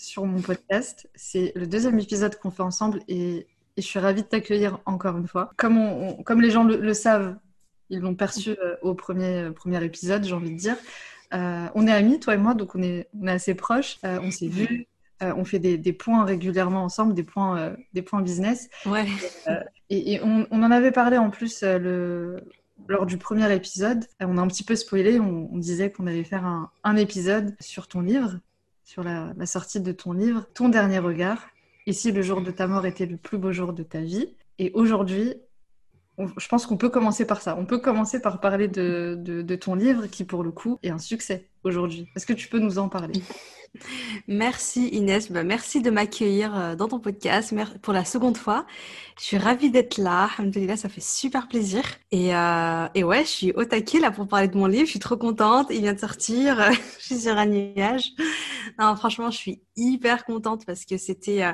sur mon podcast. C'est le deuxième épisode qu'on fait ensemble et, je suis ravie de t'accueillir encore une fois. Comme, comme les gens le, savent, ils l'ont perçu euh, au premier, euh, premier épisode, j'ai envie de dire. Euh, on est amis, toi et moi, donc on est, on est assez proches. on s'est vus, on fait des, des, points régulièrement ensemble, des points, des points business. Ouais. et, on, on, en avait parlé en plus le, lors du premier épisode. On a un petit peu spoilé, on, disait qu'on allait faire un, un, épisode sur ton livre sur la, sortie de ton livre, Ton dernier regard. Ici, le jour de ta mort était le plus beau jour de ta vie. Et aujourd'hui, je pense qu'on peut commencer par ça. On peut commencer par parler de, de, ton livre qui, pour le coup, est un succès aujourd'hui. Est-ce que tu peux nous en parler? Merci Inès, bah, merci de m'accueillir euh, dans ton podcast pour la seconde fois. Je suis ravie d'être là, Alhamdoulilah, ça fait super plaisir. Et, euh, et ouais, je suis au taquet là pour parler de mon livre, je suis trop contente, il vient de sortir, je suis sur un nuage. Non, franchement, je suis hyper contente parce que c'était euh,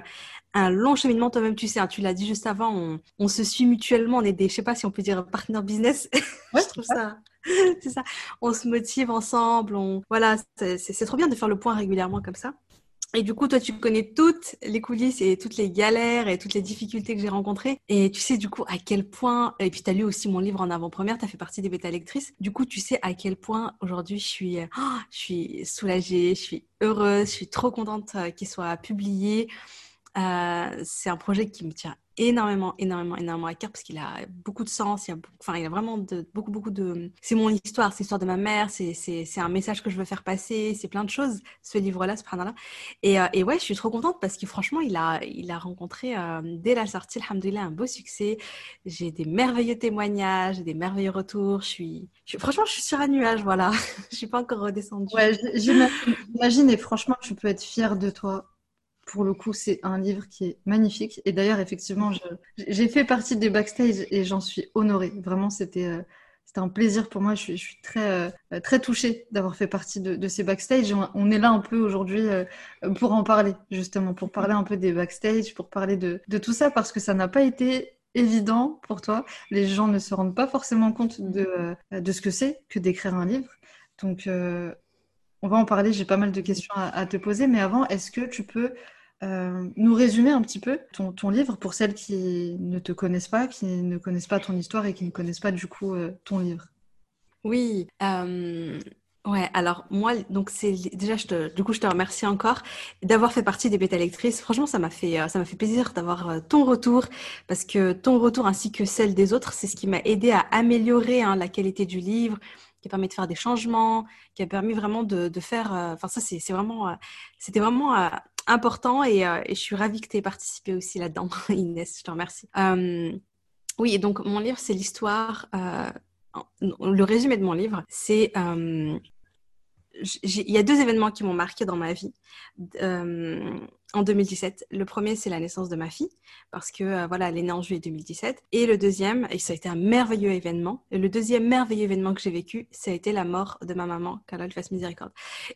un long cheminement, toi-même tu sais, hein, tu l'as dit juste avant, on, on, se suit mutuellement, on est des, je sais pas si on peut dire partner business, ouais, je trouve ça c'est ça. On se motive ensemble. On... Voilà, c'est trop bien de faire le point régulièrement comme ça. Et du coup, toi, tu connais toutes les coulisses et toutes les galères et toutes les difficultés que j'ai rencontrées. Et tu sais, du coup, à quel point, et puis tu as lu aussi mon livre en avant-première, tu as fait partie des bêta lectrices. Du coup, tu sais à quel point aujourd'hui je suis, oh, je suis soulagée, je suis heureuse, je suis trop contente euh, qu'il soit publié. Euh, c'est un projet qui me tient énormément, énormément, énormément à cœur parce qu'il a beaucoup de sens. Il a, enfin, il a vraiment beaucoup, beaucoup de. C'est mon histoire, c'est l'histoire de ma mère, c'est, un message que je veux faire passer, c'est plein de choses, ce livre-là, ce là Et, euh, et ouais, je suis trop contente parce que franchement, il a, il a rencontré euh, dès la sortie, alhamdoulilah, un beau succès. J'ai des merveilleux témoignages, des merveilleux retours. Je suis, franchement, je suis sur un nuage, voilà. je suis pas encore redescendue. Ouais, j'imagine et franchement, tu peux être fière de toi pour le coup, c'est un livre qui est magnifique. Et d'ailleurs, effectivement, j'ai fait partie des backstage et j'en suis honorée. Vraiment, c'était euh, un plaisir pour moi. Je suis, très, euh, très touchée d'avoir fait partie de, ces backstage. On, est là un peu aujourd'hui euh, pour en parler, justement, pour parler un peu des backstage, pour parler de, de tout ça, parce que ça n'a pas été évident pour toi. Les gens ne se rendent pas forcément compte de, de ce que c'est que d'écrire un livre. Donc, on va en parler. J'ai pas mal de questions à, te poser. Mais avant, est-ce que tu peux euh, nous résumer un petit peu ton, livre pour celles qui ne te connaissent pas, qui ne connaissent pas ton histoire et qui ne connaissent pas du coup euh, ton livre? Oui, euh. Alors moi, donc c'est déjà, du coup, je te remercie encore d'avoir fait partie des bêta lectrices. Franchement, ça m'a fait, ça m'a fait plaisir d'avoir ton retour parce que ton retour ainsi que celle des autres, c'est ce qui m'a aidé à améliorer hein, la qualité du livre, qui a permis de faire des changements, qui a permis vraiment de, faire. Enfin, ça, c'est vraiment, c'était vraiment important euh, et, je suis ravie que tu aies participé aussi là-dedans, Inès. Je te remercie. Euh, oui, donc mon livre, c'est l'histoire. Euh, le résumé de mon livre, c'est il y a deux événements qui m'ont marqué dans ma vie en 2017. Le premier, c'est la naissance de ma fille, parce que euh, voilà, elle est née en juillet 2017. Et le deuxième, et ça a été un merveilleux événement, et le deuxième merveilleux événement que j'ai vécu, ça a été la mort de ma maman, qu'Allah fasse miséricorde.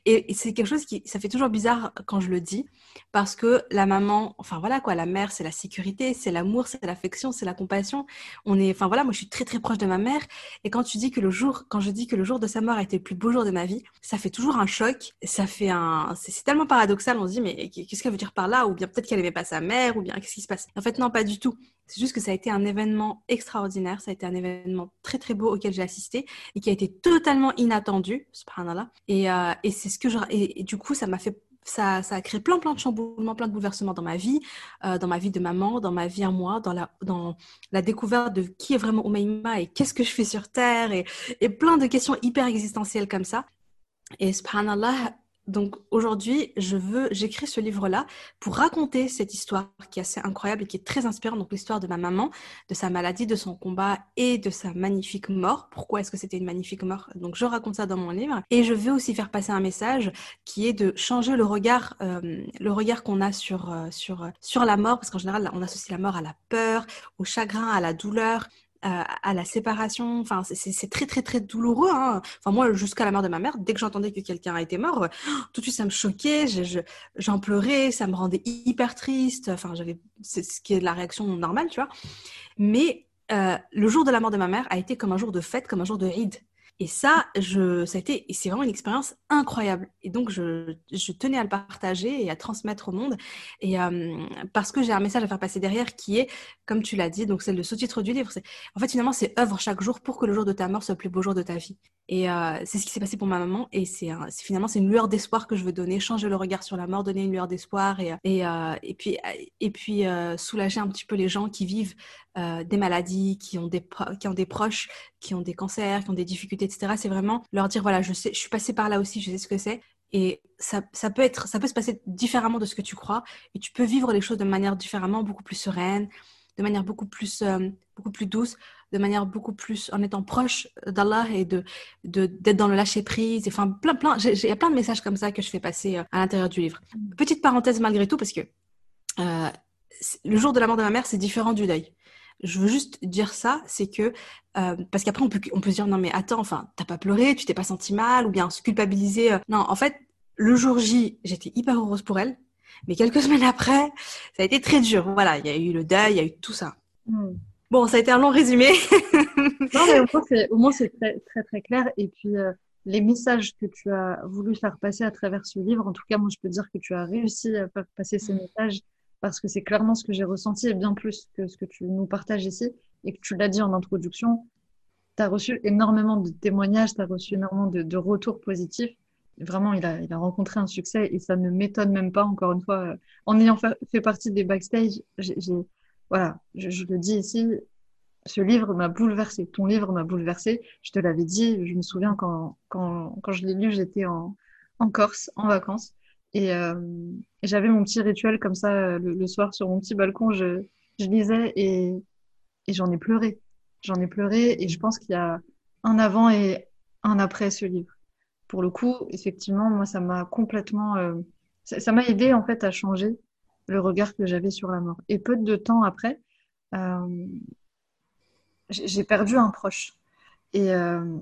Et, c'est quelque chose qui, ça fait toujours bizarre quand je le dis, parce que la maman, enfin voilà quoi, la mère, c'est la sécurité, c'est l'amour, c'est l'affection, c'est la compassion. On est, enfin voilà, moi je suis très très proche de ma mère, et quand tu dis que le jour, quand je dis que le jour de sa mort a été le plus beau jour de ma vie, ça fait toujours un choc, ça fait un, c'est tellement paradoxal, on se dit mais qu'est-ce qu'elle veut dire par là, ou bien peut-être qu'elle n'aimait pas sa mère, ou bien qu'est-ce qui se passe. En fait, non, pas du tout. C'est juste que ça a été un événement extraordinaire, ça a été un événement très très beau auquel j'ai assisté et qui a été totalement inattendu, subhanallah. Et, euh, et c'est ce que je... Et, du coup, ça m'a fait ça, ça, a créé plein, plein de chamboulements, plein de bouleversements dans ma vie, euh, dans ma vie de maman, dans ma vie à moi, dans la, dans la découverte de qui est vraiment Oumaima et qu'est-ce que je fais sur Terre et, et plein de questions hyper existentielles comme ça. Et subhanallah, Donc aujourd'hui, je veux, j'écris ce livre-là pour raconter cette histoire qui est assez incroyable et qui est très inspirante. Donc l'histoire de ma maman, de sa maladie, de son combat et de sa magnifique mort. Pourquoi est-ce que c'était une magnifique mort? Donc je raconte ça dans mon livre et je veux aussi faire passer un message qui est de changer le regard, euh, qu'on a sur euh, sur sur la mort, parce qu'en général on associe la mort à la peur, au chagrin, à la douleur à la séparation. Enfin, c'est très très très douloureux. Hein. Enfin, moi, jusqu'à la mort de ma mère, dès que j'entendais que quelqu'un été mort, tout de suite ça me choquait. J'en pleurais, ça me rendait hyper triste. Enfin, j'avais c'est ce qui est la réaction normale, tu vois. Mais euh, le jour de la mort de ma mère a été comme un jour de fête, comme un jour de Eid. Et ça, ça a été, c'est vraiment une expérience incroyable. Et donc, je, tenais à le partager et à transmettre au monde. Et euh, parce que j'ai un message à faire passer derrière qui est, comme tu l'as dit, donc c'est le sous-titre du livre. En fait, finalement, c'est œuvre chaque jour pour que le jour de ta mort soit le plus beau jour de ta vie. Et euh, c'est ce qui s'est passé pour ma maman. Et c'est, finalement, c'est une lueur d'espoir que je veux donner, changer le regard sur la mort, donner une lueur d'espoir et, euh, puis soulager un petit peu les gens qui vivent des maladies, qui ont des, qui ont des proches, qui ont des cancers, qui ont des difficultés, etc. C'est vraiment leur dire, voilà, je sais, je suis passée par là aussi, je sais ce que c'est. Et ça, ça, peut être, ça peut se passer différemment de ce que tu crois. Et tu peux vivre les choses de manière différemment, beaucoup plus sereine, de manière beaucoup plus, euh, beaucoup plus douce, de manière beaucoup plus en étant proche d'Allah et de, de, d'être dans le lâcher prise. Enfin, plein, plein, il y a plein de messages comme ça que je fais passer euh, à l'intérieur du livre. Mm. Petite parenthèse malgré tout, parce que euh, le jour de la mort de ma mère, c'est différent du deuil je veux juste dire ça, c'est que euh, parce qu'après on peut on peut se dire non mais attends, enfin t'as pas pleuré, tu t'es pas senti mal ou bien se culpabiliser. Euh. Non, en fait le jour J j'étais hyper heureuse pour elle, mais quelques semaines après ça a été très dur. Voilà, il y a eu le deuil, il y a eu tout ça. Hmm. Bon, ça a été un long résumé. non mais au moins c'est très, très très clair et puis euh, les messages que tu as voulu faire passer à travers ce livre, en tout cas moi je peux dire que tu as réussi à faire passer ces hmm. messages parce que c'est clairement ce que j'ai ressenti et bien plus que ce que tu nous partages ici et que tu l'as dit en introduction. Tu as reçu énormément de témoignages, tu as reçu énormément de, retours positifs. vraiment, il a, rencontré un succès et ça ne m'étonne même pas, encore une fois. En ayant fait, partie des backstage, voilà, je, le dis ici, ce livre m'a bouleversé. Ton livre m'a bouleversé. Je te l'avais dit, je me souviens quand, quand, quand je l'ai lu, j'étais en Corse, en vacances. Et, euh, j'avais mon petit rituel comme ça euh, le, soir sur mon petit balcon. Je, je lisais et, et j'en ai pleuré. J'en ai pleuré et je pense qu'il y a un avant et un après ce livre. Pour le coup, effectivement, moi, ça m'a complètement, euh, ça m'a aidé en fait à changer le regard que j'avais sur la mort. Et peu de temps après, euh, j'ai perdu un proche. Et euh,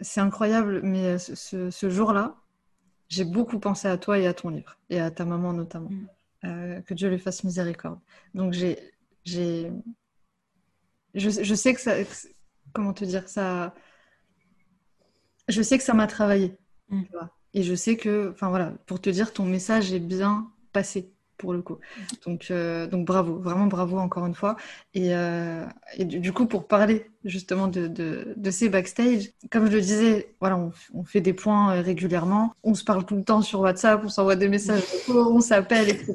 c'est incroyable, mais ce, ce jour-là, j'ai beaucoup pensé à toi et à ton livre, et à ta maman notamment. Mm. Euh, que Dieu lui fasse miséricorde. Donc, j'ai. j'ai je, je, sais que ça. Comment te dire ça Je sais que ça m'a travaillé. Mm. Et je sais que. Enfin, voilà, pour te dire, ton message est bien passé pour le coup. Donc, euh, donc bravo, vraiment bravo encore une fois. Et, euh, et du, coup, pour parler justement de, de, de, ces backstage, comme je le disais, voilà, on, on, fait des points euh, régulièrement, on se parle tout le temps sur WhatsApp, on s'envoie des messages, on s'appelle, etc.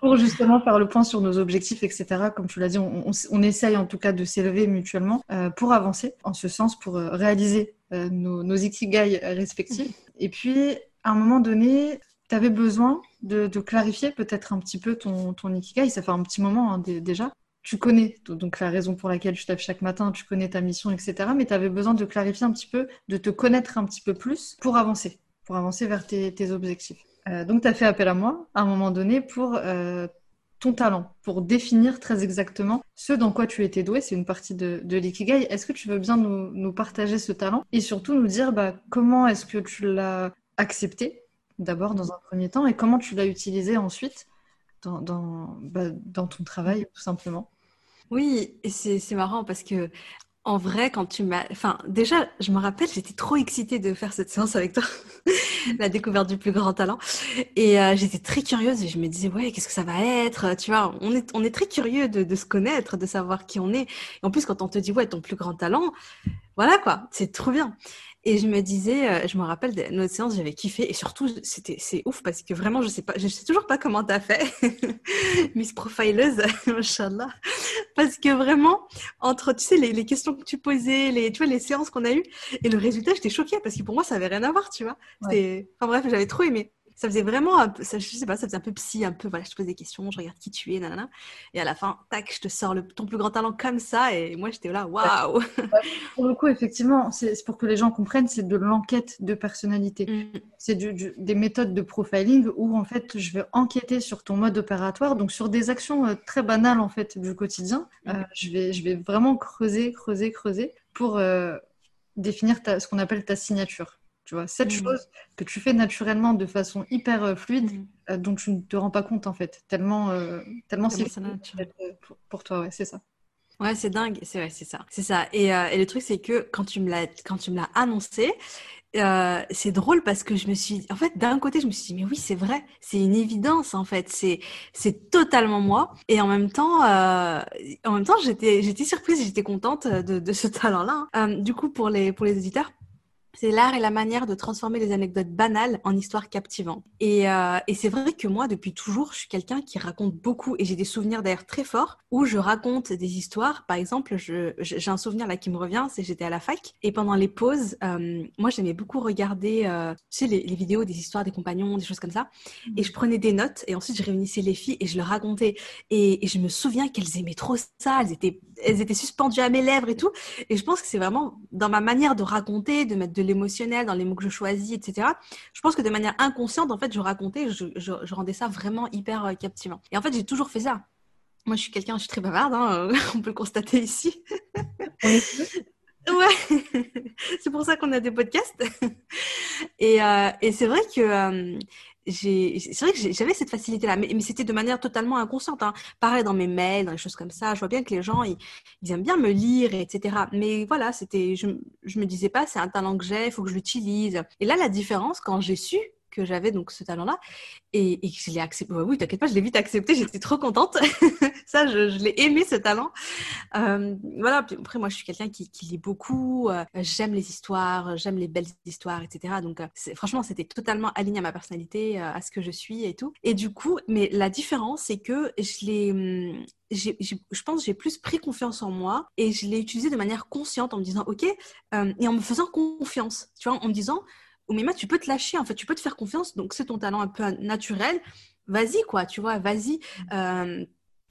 Pour justement faire le point sur nos objectifs, etc. Comme tu l'as dit, on, on, on, essaye en tout cas de s'élever mutuellement euh, pour avancer en ce sens, pour réaliser nos, nos ikigai respectifs. Et puis, à un moment donné, tu avais besoin de, clarifier peut-être un petit peu ton, Ikigai. Ça fait un petit moment hein, déjà. Tu connais donc la raison pour laquelle tu te chaque matin, tu connais ta mission, etc. Mais tu avais besoin de clarifier un petit peu, de te connaître un petit peu plus pour avancer, pour avancer vers tes, objectifs. Euh, donc tu as fait appel à moi à un moment donné pour euh, ton talent, pour définir très exactement ce dans quoi tu étais doué. C'est une partie de, l'ikigai. Est-ce que tu veux bien nous, nous, partager ce talent et surtout nous dire bah, comment est-ce que tu l'as accepté d'abord dans un premier temps et comment tu l'as utilisé ensuite dans, dans, bah, ton travail tout simplement? Oui, et c'est marrant parce que en vrai, quand tu m'as... Enfin, déjà, je me rappelle, j'étais trop excitée de faire cette séance avec toi, la découverte du plus grand talent. Et euh, j'étais très curieuse et je me disais, ouais, qu'est-ce que ça va être Tu vois, on est, on est très curieux de, de se connaître, de savoir qui on est. Et en plus, quand on te dit, ouais, ton plus grand talent, voilà quoi, c'est trop bien. Et je me disais, euh, je me rappelle de notre séance, j'avais kiffé. Et surtout, c'était, c'est ouf parce que vraiment, je sais pas, je sais toujours pas comment t'as fait, Miss Profileuse, Inch'Allah. Parce que vraiment, entre, tu sais, les, les, questions que tu posais, les, tu vois, les séances qu'on a eues, et le résultat, j'étais choquée parce que pour moi, ça avait rien à voir, tu vois. Enfin bref, j'avais trop aimé ça faisait vraiment un peu, ça, je sais pas, ça faisait un peu psy, un peu, voilà, je te pose des questions, je regarde qui tu es, nanana. Et à la fin, tac, je te sors le, ton plus grand talent comme ça. Et moi, j'étais là, waouh! Pour le coup, effectivement, c'est pour que les gens comprennent, c'est de l'enquête de personnalité. Mm. C'est du, des méthodes de profiling où, en fait, je vais enquêter sur ton mode opératoire, donc sur des actions euh, très banales, en fait, du quotidien. Mm. Euh, je, vais, je vais vraiment creuser, creuser, creuser pour euh, définir ta, ce qu'on appelle ta signature. Tu vois, cette mmh. chose que tu fais naturellement de façon hyper euh, fluide, mmh. euh, dont tu ne te rends pas compte en fait, tellement, euh, tellement, c'est pour, pour, toi, ouais, c'est ça. Ouais, c'est dingue, c'est vrai, c'est ça, c'est ça. Et, et, le truc, c'est que quand tu me l'as, quand tu me l'as annoncé, c'est drôle parce que je me suis, en fait, d'un côté, je me suis dit, mais oui, c'est vrai, c'est une évidence, en fait, c'est, c'est totalement moi. Et en même temps, en même temps, j'étais, j'étais surprise, j'étais contente de, de ce talent-là. Du coup, pour les, pour les éditeurs, c'est l'art et la manière de transformer les anecdotes banales en histoires captivantes. Et, euh, et c'est vrai que moi, depuis toujours, je suis quelqu'un qui raconte beaucoup et j'ai des souvenirs d'ailleurs très forts où je raconte des histoires. Par exemple, j'ai un souvenir là qui me revient, c'est j'étais à la fac et pendant les pauses, euh, moi j'aimais beaucoup regarder, euh, tu sais, les, les, vidéos des histoires des compagnons, des choses comme ça. Et je prenais des notes et ensuite je réunissais les filles et je leur racontais. Et, et je me souviens qu'elles aimaient trop ça, elles étaient, elles étaient suspendues à mes lèvres et tout. Et je pense que c'est vraiment dans ma manière de raconter, de mettre de l'émotionnel dans les mots que je choisis, etc. Je pense que de manière inconsciente, en fait, je racontais, je, je, rendais ça vraiment hyper euh, captivant. Et en fait, j'ai toujours fait ça. Moi, je suis quelqu'un, je suis très bavarde, hein, on peut le constater ici. ouais, c'est pour ça qu'on a des podcasts. et, euh, et c'est vrai que euh, c'est vrai que j'avais cette facilité-là, mais, c'était de manière totalement inconsciente. Hein. Pareil dans mes mails, dans les choses comme ça, je vois bien que les gens, ils, ils aiment bien me lire, etc. Mais voilà, c'était, je, je me disais pas, c'est un talent que j'ai, il faut que je l'utilise. Et là, la différence, quand j'ai su que j'avais donc ce talent-là et, et je l'ai accepté. oui, t'inquiète pas, je l'ai vite accepté, j'étais trop contente. ça, je, l'ai aimé ce talent. Euh, voilà, après moi je suis quelqu'un qui, lit beaucoup, euh, j'aime les histoires, j'aime les belles histoires, etc. Donc euh, franchement, c'était totalement aligné à ma personnalité, à ce que je suis et tout. Et du coup, mais la différence, c'est que je l'ai hum, je pense j'ai plus pris confiance en moi et je l'ai utilisé de manière consciente en me disant ok et en me faisant confiance tu vois en me disant Oumima, tu peux te lâcher, en fait, tu peux te faire confiance. Donc, c'est ton talent un peu naturel. Vas-y, quoi, tu vois, vas-y. Euh,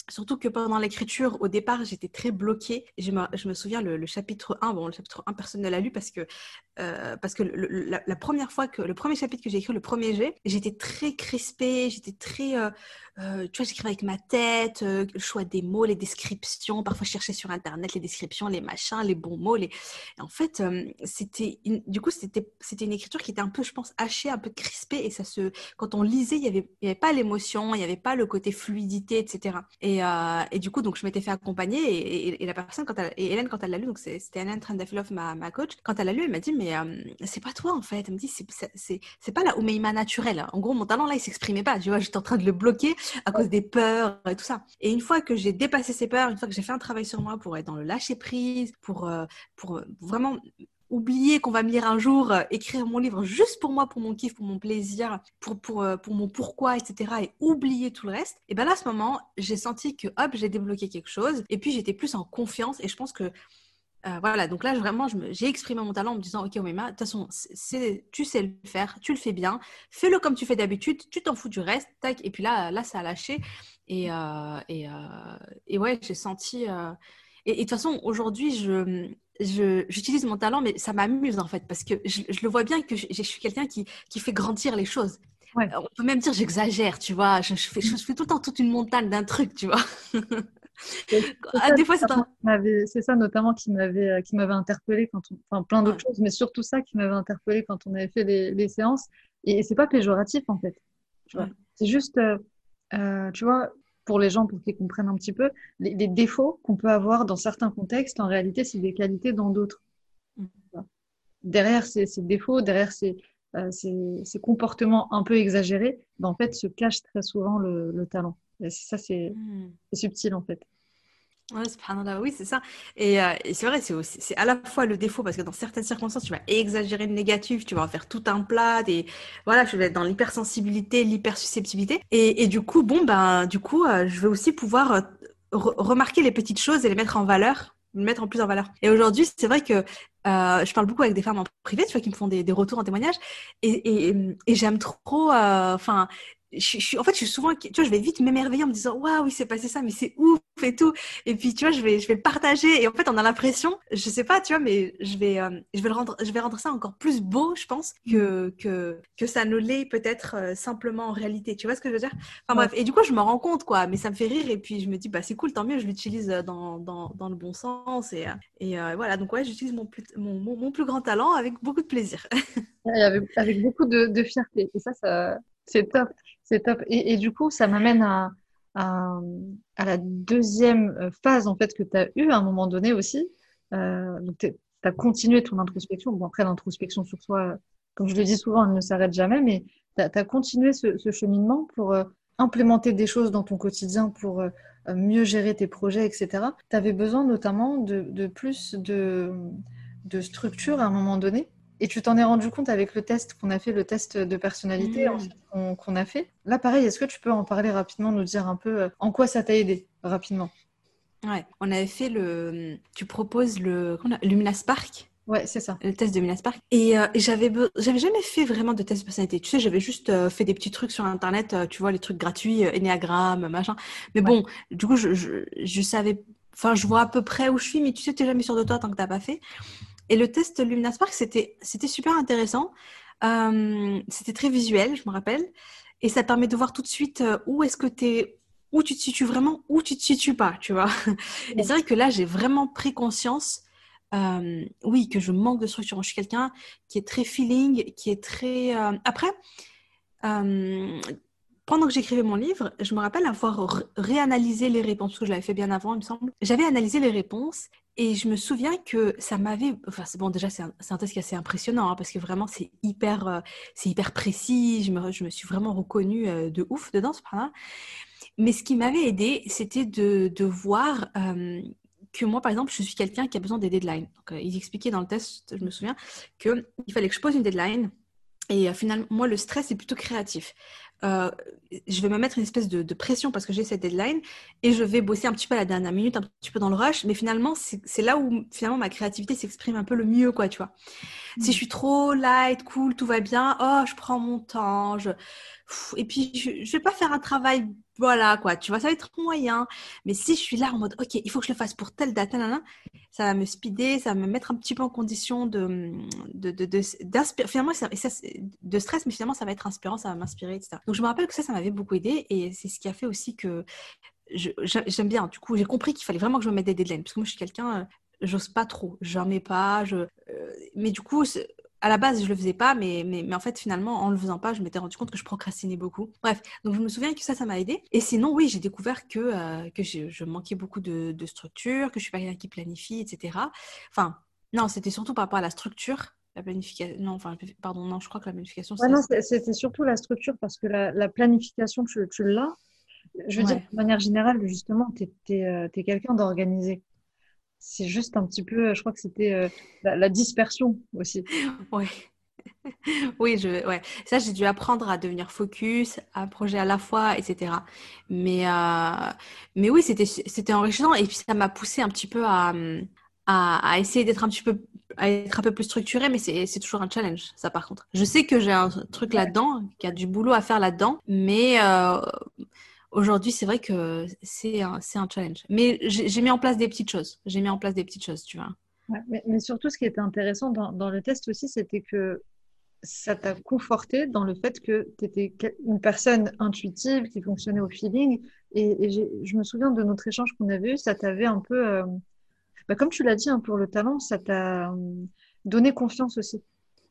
Surtout que pendant l'écriture, au départ, j'étais très bloquée. Je me, souviens, le, chapitre 1, bon, le chapitre 1, personne ne l'a lu parce que, euh, parce que la, première fois que, le premier chapitre que j'ai écrit, le premier jet, j'étais très crispée, j'étais très, euh, euh, tu vois, j'écrivais avec ma tête, le choix des mots, les descriptions. Parfois, je cherchais sur Internet les descriptions, les machins, les bons mots. En fait, c'était, du coup, c'était, une écriture qui était un peu, je pense, hachée, un peu crispée. Et ça se, quand on lisait, il n'y avait, y avait pas l'émotion, il n'y avait pas le côté fluidité, etc. Et et, euh, et, du coup, donc, je m'étais fait accompagner et, et, la personne, quand elle, et Hélène, quand elle l'a lu, donc c'était Hélène Trendafilov, ma, ma coach, quand elle l'a lu, elle m'a dit, mais euh, c'est pas toi en fait. Elle me dit, c'est pas la Oumeima naturelle. En gros, mon talent là, il s'exprimait pas. Tu vois, j'étais en train de le bloquer à cause des peurs et tout ça. Et une fois que j'ai dépassé ces peurs, une fois que j'ai fait un travail sur moi pour être dans le lâcher prise, pour, euh, pour vraiment oublier qu'on va me lire un jour, euh, écrire mon livre juste pour moi, pour mon kiff, pour mon plaisir, pour, pour, euh, pour mon pourquoi, etc. et oublier tout le reste, et ben là, à ce moment, j'ai senti que hop, j'ai débloqué quelque chose et puis j'étais plus en confiance et je pense que euh, voilà, donc là, vraiment, j'ai exprimé mon talent en me disant, OK, Omema, de toute façon, tu sais le faire, tu le fais bien, fais-le comme tu fais d'habitude, tu t'en fous du reste, tac, et puis là, là, ça a lâché. Et, et, et ouais, j'ai senti... Et, de toute façon, aujourd'hui, je, j'utilise mon talent, mais ça m'amuse en fait, parce que je, le vois bien que je, suis quelqu'un qui, qui, fait grandir les choses. On peut même dire j'exagère, tu vois. Je, fais, je, fais, tout le temps toute une montagne d'un truc, tu vois. ah, des fois, c'est ça notamment qui m'avait euh, qui m'avait interpellé quand on, enfin plein d'autres choses, mais surtout ça qui m'avait interpellé quand on avait fait les, les séances. Et, c'est pas péjoratif en fait. C'est juste, euh, euh, tu vois, pour les gens, pour qu'ils comprennent un petit peu, les, défauts qu'on peut avoir dans certains contextes, en réalité, c'est des qualités dans d'autres. Mm. Derrière ces, défauts, derrière euh, ces, comportements un peu exagérés, ben, en fait, se cache très souvent le, talent. Et ça, c'est subtil, en fait. Oui, c'est ça. Et, euh, c'est vrai, c'est à la fois le défaut parce que dans certaines circonstances, tu vas exagérer le négatif, tu vas en faire tout un plat, et voilà, je vais être dans l'hypersensibilité, l'hypersusceptibilité. Et, et du coup, bon, ben, du coup, euh, je vais aussi pouvoir euh, remarquer les petites choses et les mettre en valeur, les mettre en plus en valeur. Et aujourd'hui, c'est vrai que je parle beaucoup avec des femmes en privé, tu vois, qui me font des, retours en témoignage, et j'aime trop, enfin, je, en fait, je suis souvent, tu vois, je vais vite m'émerveiller en me disant, waouh, il s'est passé ça, mais c'est ouf et tout. Et puis, tu vois, je vais, je vais le partager. Et en fait, on a l'impression, je sais pas, tu vois, mais je vais, euh, je vais le rendre, je vais rendre ça encore plus beau, je pense, que, que, que ça ne l'est peut-être euh, simplement en réalité. Tu vois ce que je veux dire? Enfin, bref. Et du coup, je me rends compte, quoi. Mais ça me fait rire. Et puis, je me dis, bah, c'est cool, tant mieux, je l'utilise euh, dans, dans, dans, le bon sens. Et, et voilà. Donc, ouais, j'utilise mon plus, mon, mon, plus grand talent avec beaucoup de plaisir. avec, avec beaucoup de, de fierté. Et ça, ça c'est top. C'est top. Et, du coup, ça m'amène à, la deuxième phase en fait que tu as eu à un moment donné aussi. Euh, tu as continué ton introspection. Bon, après, l'introspection sur soi, comme je le dis souvent, elle ne s'arrête jamais, mais tu as, continué ce, cheminement pour euh, implémenter des choses dans ton quotidien, pour euh, mieux gérer tes projets, etc. Tu avais besoin notamment de, de plus de, de structure à un moment donné. Et tu t'en es rendu compte avec le test qu'on a fait, le test de personnalité mmh. qu'on a fait. Là, pareil, est-ce que tu peux en parler rapidement, nous dire un peu euh, en quoi ça t'a aidé rapidement? Ouais, on avait fait le. Tu proposes le Lumina Spark. Ouais, c'est ça. Le test de Lumina Spark. Et, euh, j'avais, j'avais jamais fait vraiment de test de personnalité. Tu sais, j'avais juste euh, fait des petits trucs sur Internet, tu vois, les trucs gratuits, Enneagram, machin. Mais bon, du coup, je, je, je savais. Enfin, je vois à peu près où je suis, mais tu sais, tu n'es jamais sûr de toi tant que tu n'as pas fait. Et le test Lumina Spark, c'était, super intéressant. Euh, c'était très visuel, je me rappelle. Et ça permet de voir tout de suite euh, où est-ce que tu es, où tu te situes vraiment, où tu te situes pas, tu vois. Et c'est vrai que là, j'ai vraiment pris conscience, euh, oui, que je manque de structure. Je suis quelqu'un qui est très feeling, qui est très. Euh, après, pendant que j'écrivais mon livre, je me rappelle avoir réanalysé les réponses, que je l'avais fait bien avant, il me semble. J'avais analysé les réponses et je me souviens que ça m'avait. Enfin, bon, déjà, c'est un, test qui est assez impressionnant, hein, parce que vraiment, c'est hyper, euh, hyper précis. Je me, je me, suis vraiment reconnue euh, de ouf dedans, ce là Mais ce qui m'avait aidé, c'était de, de, voir. Euh, que moi, par exemple, je suis quelqu'un qui a besoin des deadlines. Donc, ils expliquaient dans le test, je me souviens, qu'il fallait que je pose une deadline. Et finalement, moi, le stress est plutôt créatif. Euh, je vais me mettre une espèce de, pression parce que j'ai cette deadline et je vais bosser un petit peu à la dernière minute, un petit peu dans le rush, mais finalement, c'est là où finalement ma créativité s'exprime un peu le mieux, quoi, tu vois. Si je suis trop light, cool, tout va bien, oh, je prends mon temps, je... et puis je, je vais pas faire un travail voilà quoi, tu vois, ça va être moyen. Mais si je suis là en mode, ok, il faut que je le fasse pour telle date, ça va me speeder, ça va me mettre un petit peu en condition de, de, de, de finalement, de stress, mais finalement, ça va être inspirant, ça va m'inspirer, etc. Donc, je me rappelle que ça, ça m'avait beaucoup aidé et c'est ce qui a fait aussi que j'aime bien. Du coup, j'ai compris qu'il fallait vraiment que je me mette des deadlines parce que moi, je suis quelqu'un, euh, j'ose pas trop, j'en mets pas, je, euh, mais du coup, à la base, je le faisais pas, mais, mais, mais en fait, finalement, en le faisant pas, je m'étais rendu compte que je procrastinais beaucoup. Bref, donc je me souviens que ça, ça m'a aidé. Et sinon, oui, j'ai découvert que, euh, que je, manquais beaucoup de, de, structure, que je suis pas quelqu'un qui planifie, etc. Enfin, non, c'était surtout par rapport à la structure. La planification, non, enfin, pardon, non, je crois que la planification, ouais, non, c'était surtout la structure parce que la, la planification, tu, tu l'as. Je veux dire, de manière générale, justement, tu es, es, euh, quelqu'un d'organisé c'est juste un petit peu, je crois que c'était euh, la, dispersion aussi. Oui. oui, je, ouais. Ça, j'ai dû apprendre à devenir focus, un projet à la fois, etc. Mais, euh, mais oui, c'était, enrichissant et puis ça m'a poussé un petit peu à, à, à essayer d'être un petit peu, à être un peu plus structuré, mais c'est, toujours un challenge, ça par contre. Je sais que j'ai un truc là-dedans, qu'il y a du boulot à faire là-dedans, mais euh, Aujourd'hui, c'est vrai que c'est un, un, challenge. Mais j'ai mis en place des petites choses. J'ai mis en place des petites choses, tu vois. mais, surtout, ce qui était intéressant dans, dans le test aussi, c'était que ça t'a conforté dans le fait que tu étais une personne intuitive qui fonctionnait au feeling. Et, je me souviens de notre échange qu'on avait eu, ça t'avait un peu, euh, bah, comme tu l'as dit, hein, pour le talent, ça t'a euh, donné confiance aussi.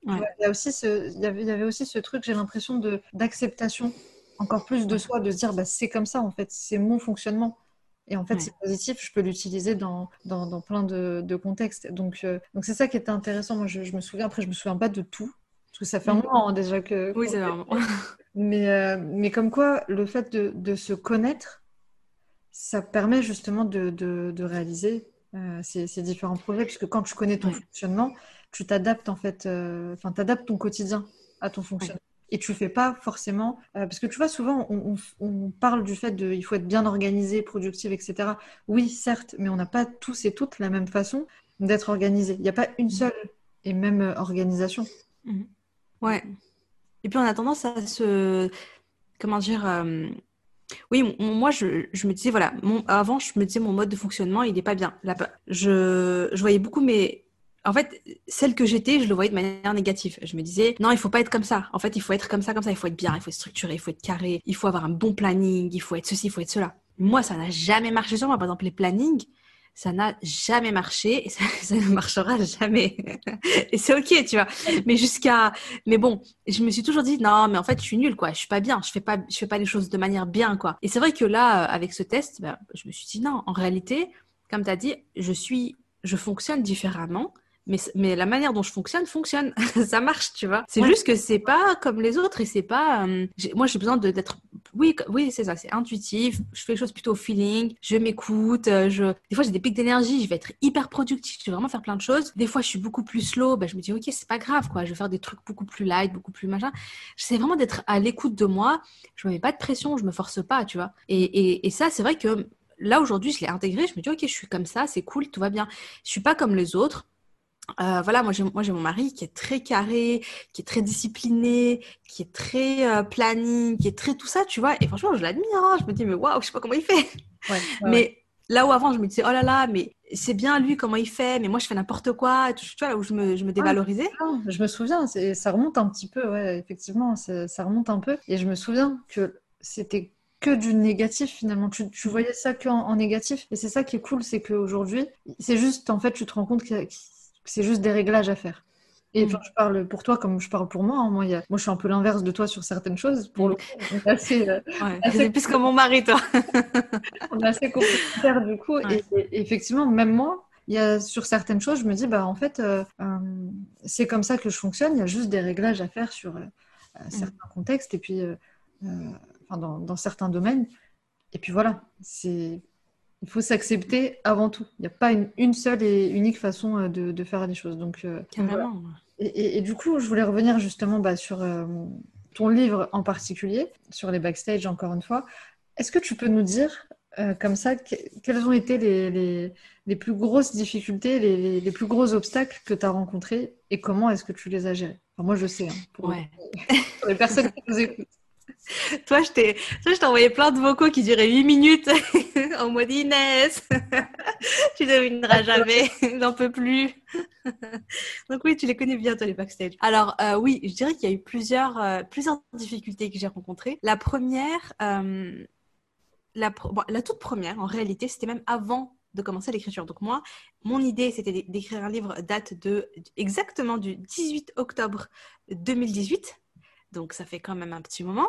Il, y a aussi ce, il, y avait, il y avait aussi ce truc, j'ai l'impression, d'acceptation encore plus de soi, de se dire bah, c'est comme ça en fait, c'est mon fonctionnement. Et en fait, c'est positif, je peux l'utiliser dans, dans, dans, plein de, de contextes. Donc, euh, donc c'est ça qui était intéressant. Moi, je, je, me souviens, après, je me souviens pas de tout, parce que ça fait un mm. moment hein, déjà que. Oui, c'est vraiment. mais, euh, mais comme quoi, le fait de, de se connaître, ça permet justement de, de, réaliser euh, ces, ces, différents projets, puisque quand tu connais ton fonctionnement, tu t'adaptes en fait, enfin, tu adaptes ton quotidien à ton fonctionnement. Et tu fais pas forcément, euh, parce que tu vois, souvent on, parle du fait de, il faut être bien organisé, productif, etc. Oui, certes, mais on n'a pas tous et toutes la même façon d'être organisé. Il n'y a pas une seule et même organisation. Mhm. Ouais. Et puis on a tendance à se, comment dire, oui, moi, je, me disais, voilà, avant, je me disais, mon mode de fonctionnement, il n'est pas bien. je, voyais beaucoup mais En fait, celle que j'étais, je le voyais de manière négative. Je me disais, non, il faut pas être comme ça. En fait, il faut être comme ça, comme ça. Il faut être bien, il faut être structuré, il faut être carré, il faut avoir un bon planning, il faut être ceci, il faut être cela. Moi, ça n'a jamais marché sur moi. Par exemple, les plannings, ça n'a jamais marché et ça, ne marchera jamais. et c'est ok, tu vois. Mais jusqu'à, mais bon, je me suis toujours dit non, mais en fait, je suis nulle, quoi. Je suis pas bien. Je fais pas, je fais pas les choses de manière bien, quoi. Et c'est vrai que là, euh, avec ce test, ben, je me suis dit non. En réalité, comme tu as dit, je suis, je fonctionne différemment mais, mais la manière dont je fonctionne fonctionne. Ça marche tu vois. C'est juste que c'est pas comme les autres et c'est pas euh, moi j'ai besoin d'être oui oui c'est ça c'est intuitif. Je fais les choses plutôt au feeling. Je m'écoute euh, je des fois j'ai des pics d'énergie. Je vais être hyper productif je vais vraiment faire plein de choses. Des fois je suis beaucoup plus slow. Ben, je me dis ok c'est pas grave quoi. Je vais faire des trucs beaucoup plus light beaucoup plus machin. J'essaie vraiment d'être à l'écoute de moi. Je me mets pas de pression. Je me force pas tu vois. Et, et, et ça c'est vrai que là aujourd'hui je l'ai intégré. Je me dis ok je suis comme ça. C'est cool. Tout va bien. Je suis pas comme les autres euh, voilà, moi j'ai, mon mari qui est très carré, qui est très discipliné, qui est très euh, planning, qui est très tout ça, tu vois. Et franchement, je l'admire. Hein. Je me dis, mais waouh, je sais pas comment il fait. mais là où avant, je me disais, oh là là, mais c'est bien lui comment il fait, mais moi je fais n'importe quoi. Tu vois, là où je me, je me dévalorisais. je me souviens, ça remonte un petit peu, ouais, effectivement, ça remonte un peu. Et je me souviens que c'était que du négatif finalement. Tu, tu voyais ça qu'en en négatif. Et c'est ça qui est cool, c'est qu'aujourd'hui, c'est juste, en fait, tu te rends compte qu'il c'est juste des réglages à faire. Et mm. je parle pour toi comme je parle pour moi. Hein. Moi, moi, je suis un peu l'inverse de toi sur certaines choses. Pour le coup, assez, euh, assez... plus comme mon mari, toi. on est assez complémentaires du coup. Et, effectivement, même moi, il y a sur certaines choses, je me dis, bah en fait, euh, euh, c'est comme ça que je fonctionne. Il y a juste des réglages à faire sur mm. certains contextes et puis, enfin, dans, dans, certains domaines. Et puis voilà, c'est il faut s'accepter avant tout. Il n'y a pas une, seule et unique façon euh, de, faire les choses. Donc, euh, et, du coup, je voulais revenir justement bah, sur euh, ton livre en particulier, sur les backstage encore une fois. Est-ce que tu peux nous dire, comme ça, quelles ont été les, plus grosses difficultés, les, plus gros obstacles que tu as rencontrés et comment est-ce que tu les as gérés? Moi, je sais, hein, pour, pour les personnes qui nous écoutent. Toi, je t'ai, envoyé plein de vocaux qui duraient 8 minutes en mode Inès. tu ne devineras jamais, n'en peux plus. Donc oui, tu les connais bien, toi, les backstage. Alors euh, oui, je dirais qu'il y a eu plusieurs, euh, plusieurs difficultés que j'ai rencontrées. La première, euh, la, la toute première, en réalité, c'était même avant de commencer l'écriture. Donc moi, mon idée, c'était d'écrire un livre date de exactement du 18 octobre 2018 donc ça fait quand même un petit moment.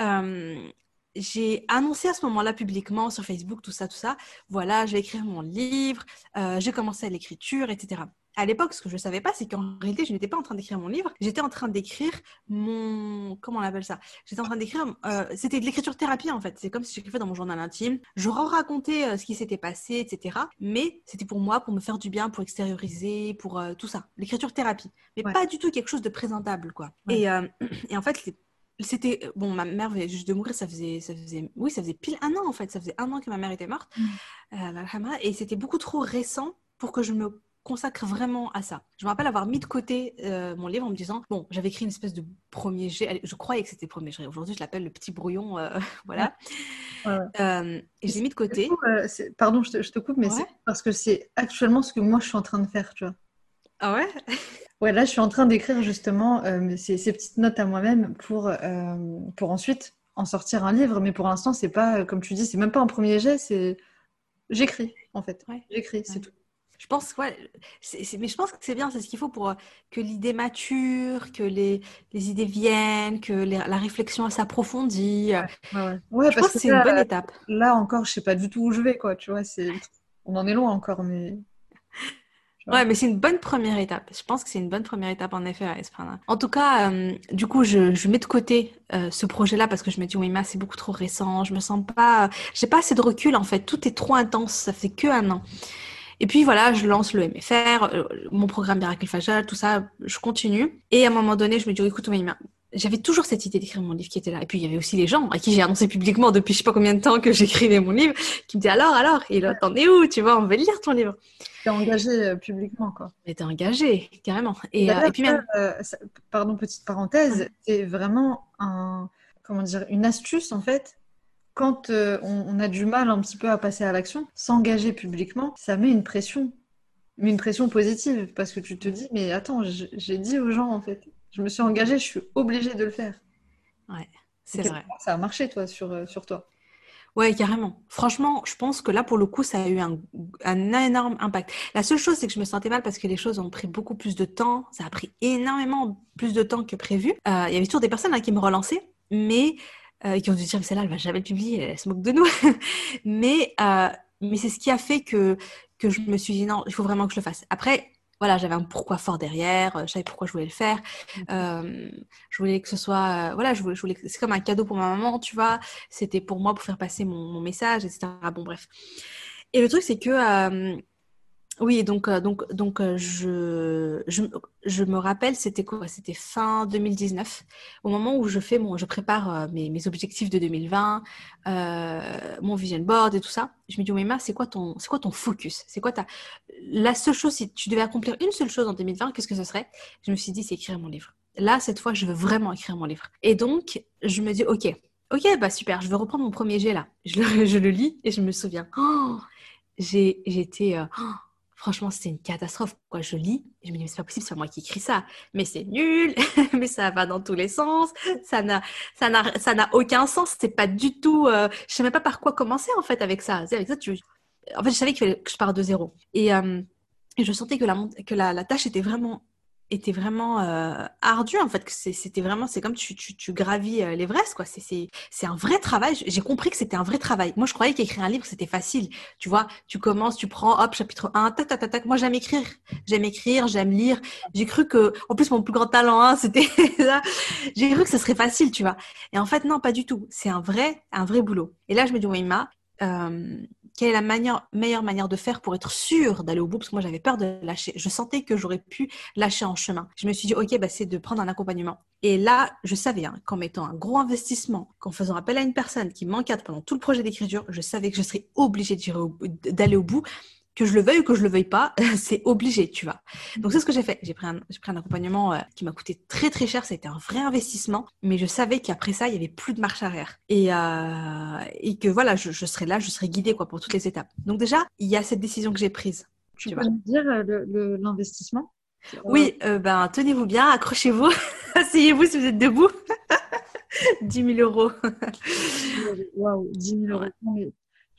Euh, j'ai annoncé à ce moment-là publiquement sur Facebook, tout ça, tout ça. Voilà, je vais écrire mon livre, euh, j'ai commencé à l'écriture, etc. À l'époque, ce que je ne savais pas, c'est qu'en réalité, je n'étais pas en train d'écrire mon livre, j'étais en train d'écrire mon... Comment on appelle ça? J'étais en train d'écrire... Euh, c'était de l'écriture thérapie, en fait. C'est comme si j'écrivais dans mon journal intime. Je racontais ce qui s'était passé, etc. Mais c'était pour moi, pour me faire du bien, pour extérioriser, pour tout ça. L'écriture thérapie. Mais pas du tout quelque chose de présentable, quoi. Et, et en fait, c'était euh, bon ma mère venait juste de mourir ça faisait ça faisait oui ça faisait pile un an en fait ça faisait un an que ma mère était morte mm. euh, et c'était beaucoup trop récent pour que je me consacre vraiment à ça. Je me rappelle avoir mis de côté euh, mon livre en me disant bon, j'avais écrit une espèce de premier jet. Je croyais que c'était premier jet. Aujourd'hui, je l'appelle le petit brouillon, voilà. et j'ai mis de côté. pardon, je te, coupe, mais c'est parce que c'est actuellement ce que moi je suis en train de faire, tu vois. Ah ouais? Ouais, là, je suis en train d'écrire justement euh, ces, petites notes à moi-même pour, euh, pour ensuite en sortir un livre. Mais pour l'instant, c'est pas, euh, comme tu dis, c'est même pas un premier jet, c'est j'écris en fait. J'écris, c'est tout. Je pense, ouais, mais je pense que c'est bien, c'est ce qu'il faut pour que l'idée mature, que les, les idées viennent, que la réflexion s'approfondit. Ouais, ouais. je pense que c'est une bonne étape. Là encore, je sais pas du tout où je vais, quoi. Tu vois, c'est, on en est loin encore, mais Ouais, mais c'est une bonne première étape. Je pense que c'est une bonne première étape en effet à En tout cas, euh, du coup, je, je, mets de côté euh, ce projet-là parce que je me dis, oui, mais c'est beaucoup trop récent. Je me sens pas, j'ai pas assez de recul en fait. Tout est trop intense. Ça fait que un an. Et puis voilà, je lance le MFR, euh, mon programme Miracle Facial, tout ça, je continue. Et à un moment donné, je me dis, écoute, oui, j'avais toujours cette idée d'écrire mon livre qui était là. Et puis il y avait aussi les gens à qui j'ai annoncé publiquement depuis je sais pas combien de temps que j'écrivais mon livre, qui me disaient alors, alors, et là, t'en es où Tu vois, on veut lire ton livre. T'es engagé euh, publiquement, quoi. T'es engagé, carrément. Et, euh, puis même. Euh, pardon, petite parenthèse, c'est vraiment un, comment dire, une astuce en fait. Quand on, a du mal un petit peu à passer à l'action, s'engager publiquement, ça met une pression, mais une pression positive, parce que tu te dis, mais attends, j'ai dit aux gens en fait, je me suis engagée, je suis obligée de le faire. Ouais, c'est vrai. Ça a marché, toi, sur, euh, sur toi. Ouais, carrément. Franchement, je pense que là, pour le coup, ça a eu un, un, énorme impact. La seule chose, c'est que je me sentais mal parce que les choses ont pris beaucoup plus de temps. Ça a pris énormément plus de temps que prévu. Euh, il y avait toujours des personnes hein, qui me relançaient, mais euh, qui ont dû dire, celle-là, elle va jamais publier, elle se moque de nous. mais mais c'est ce qui a fait que, que je me suis dit, non, il faut vraiment que je le fasse. Après, voilà, j'avais un pourquoi fort derrière, euh, je savais pourquoi je voulais le faire. Euh, je voulais que ce soit, euh, voilà, je voulais, je voulais c'est comme un cadeau pour ma maman, tu vois. C'était pour moi pour faire passer mon, mon, message, etc. Bon, bref. Et le truc, c'est que oui, donc, euh, donc, donc euh, je, je, me rappelle, c'était quoi? C'était fin 2019, au moment où je fais mon, je prépare euh, mes, mes, objectifs de 2020, mon vision board et tout ça. Je me dis, Mima, c'est quoi ton, quoi ton focus? C'est quoi ta, la seule chose si tu devais accomplir une seule chose en 2020, qu'est-ce que ce serait? Je me suis dit, c'est écrire mon livre. Là, cette fois, je veux vraiment écrire mon livre. Et donc, je me dis, ok, ok, bah super, je vais reprendre mon premier jet là. Je le, je le lis et je me souviens, oh, j'ai, oh, Franchement, c'était une catastrophe. Quoi. Je lis, je me dis, mais c'est pas possible, c'est moi qui écris ça. Mais c'est nul, mais ça va dans tous les sens, ça n'a, ça n'a, ça n'a aucun sens. C'est pas du tout. Euh... Je savais même pas par quoi commencer en fait avec ça. Avec ça, tu... En fait, je savais que je pars de zéro. Et, euh, je sentais que la, que la tâche était vraiment était vraiment euh, ardu en fait que c'était vraiment c'est comme tu, tu, tu gravis euh, l'Everest quoi. C'est c'est un vrai travail. J'ai compris que c'était un vrai travail. Moi je croyais qu'écrire un livre c'était facile. Tu vois tu commences tu prends hop chapitre 1 tac tac tac, tac. moi j'aime écrire. J'aime écrire j'aime lire. J'ai cru que en plus mon plus grand talent hein, c'était j'ai cru que ce serait facile tu vois. Et en fait non pas du tout. C'est un vrai un vrai boulot. Et là je me dis oui ma euh, quelle est la meilleure manière de faire pour être sûre d'aller au bout? Parce que moi, j'avais peur de lâcher. Je sentais que j'aurais pu lâcher en chemin. Je me suis dit, OK, bah, c'est de prendre un accompagnement. Et là, je savais hein, qu'en mettant un gros investissement, qu'en faisant appel à une personne qui m'encadre pendant tout le projet d'écriture, je savais que je serais obligée d'aller au bout que je le veuille ou que je le veuille pas, c'est obligé, tu vois. Donc c'est ce que j'ai fait. J'ai pris un, j'ai pris un accompagnement euh, qui m'a coûté très très cher. Ça a été un vrai investissement, mais je savais qu'après ça, il y avait plus de marche arrière et euh, et que voilà, je, je, serais là, je serais guidée quoi pour toutes les étapes. Donc déjà, il y a cette décision que j'ai prise. Tu, peux me dire euh, l'investissement? Oui, ben tenez-vous bien, accrochez-vous, asseyez-vous si vous êtes debout. 10 000 euros. Waouh, 10 000 euros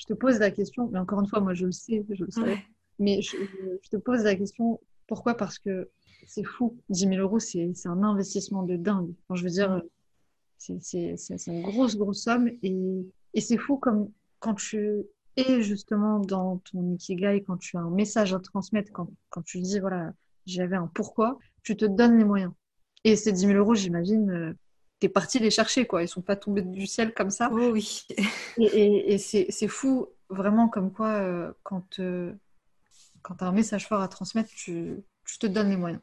je te pose la question, mais encore une fois, moi je le sais, je le sais, mais je, te pose la question, pourquoi? Parce que c'est fou, 10 000 euros, c'est un investissement de dingue. je veux dire, c'est une grosse, grosse somme et, et c'est fou comme quand tu es justement dans ton ikigai, quand tu as un message à transmettre, quand, quand tu dis, voilà, j'avais un pourquoi, tu te donnes les moyens. Et ces 10 000 euros, j'imagine, euh, t'es parti les chercher, quoi. Ils sont pas tombés du ciel comme ça. Oh oui. et, et, c'est fou, vraiment, comme quoi, euh, quand, euh, quand tu as un message fort à transmettre, tu, tu, te donnes les moyens.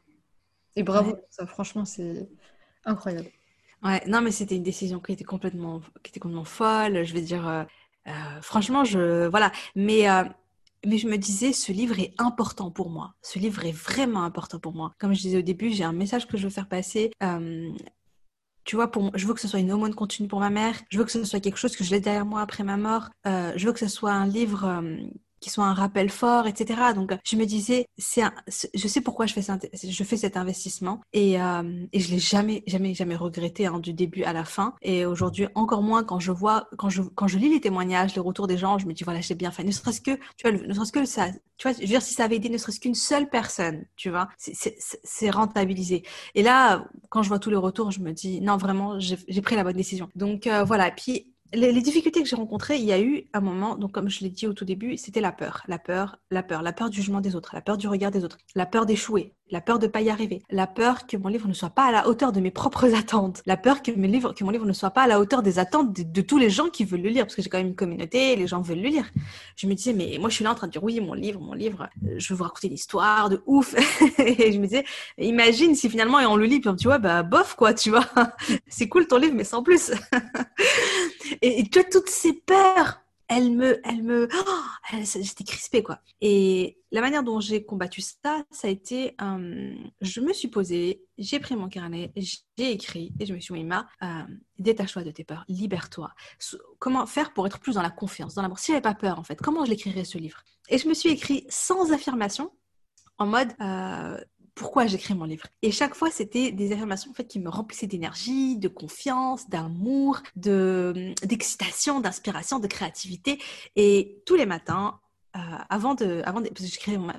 Et bravo, ça, franchement, c'est incroyable. Ouais, non, mais c'était une décision qui était complètement, qui était complètement folle. Je vais dire, euh, franchement, je, voilà. Mais, mais je me disais, ce livre est important pour moi. Ce livre est vraiment important pour moi. Comme je disais au début, j'ai un message que je veux faire passer. Tu vois, pour, je veux que ce soit une aumône continue pour ma mère. Je veux que ce soit quelque chose que je laisse derrière moi après ma mort. Euh, je veux que ce soit un livre euh, qui soit un rappel fort, etc. Donc, je me disais, c'est je sais pourquoi je fais, cet investissement et, euh, et je l'ai jamais, jamais, jamais regretté hein, du début à la fin. Et aujourd'hui, encore moins quand je vois, quand je, quand je lis les témoignages, les retours des gens, je me dis voilà, j'ai bien fait. Ne serait-ce que, tu vois, ne serait-ce que ça, tu vois, je veux dire, si ça avait aidé ne serait-ce qu'une seule personne, tu vois, c'est rentabilisé. Et là, quand je vois tous les retours, je me dis non, vraiment, j'ai pris la bonne décision. Donc euh, voilà. Puis les, difficultés que j'ai rencontrées, il y a eu un moment, donc comme je l'ai dit au tout début, c'était la peur, la peur, la peur, la peur du jugement des autres, la peur du regard des autres, la peur d'échouer, la peur de pas y arriver, la peur que mon livre ne soit pas à la hauteur de mes propres attentes, la peur que, mes livres, que mon livre ne soit pas à la hauteur des attentes de, tous les gens qui veulent le lire, parce que j'ai quand même une communauté, les gens veulent le lire. Je me disais, mais moi je suis là en train de dire, oui, mon livre, mon livre, euh, je veux vous raconter une histoire de ouf. et je me disais, imagine si finalement on le lit, puis tu vois, bah bof quoi, tu vois, c'est cool ton livre, mais sans plus. et, tu as toutes ces peurs elle me, elle me, oh, j'étais crispée quoi. Et la manière dont j'ai combattu ça, ça a été, euh, je me suis posée, j'ai pris mon carnet, j'ai écrit et je me suis dit, Mima, euh, détache-toi de tes peurs, libère-toi. Comment faire pour être plus dans la confiance, dans l'amour? Si j'avais pas peur en fait, comment je l'écrirais ce livre? Et je me suis écrit sans affirmation, en mode, euh, pourquoi j'écris mon livre. Et chaque fois, c'était des affirmations en fait, qui me remplissaient d'énergie, de confiance, d'amour, de, d'excitation, d'inspiration, de créativité. Et tous les matins, euh, avant de, avant de,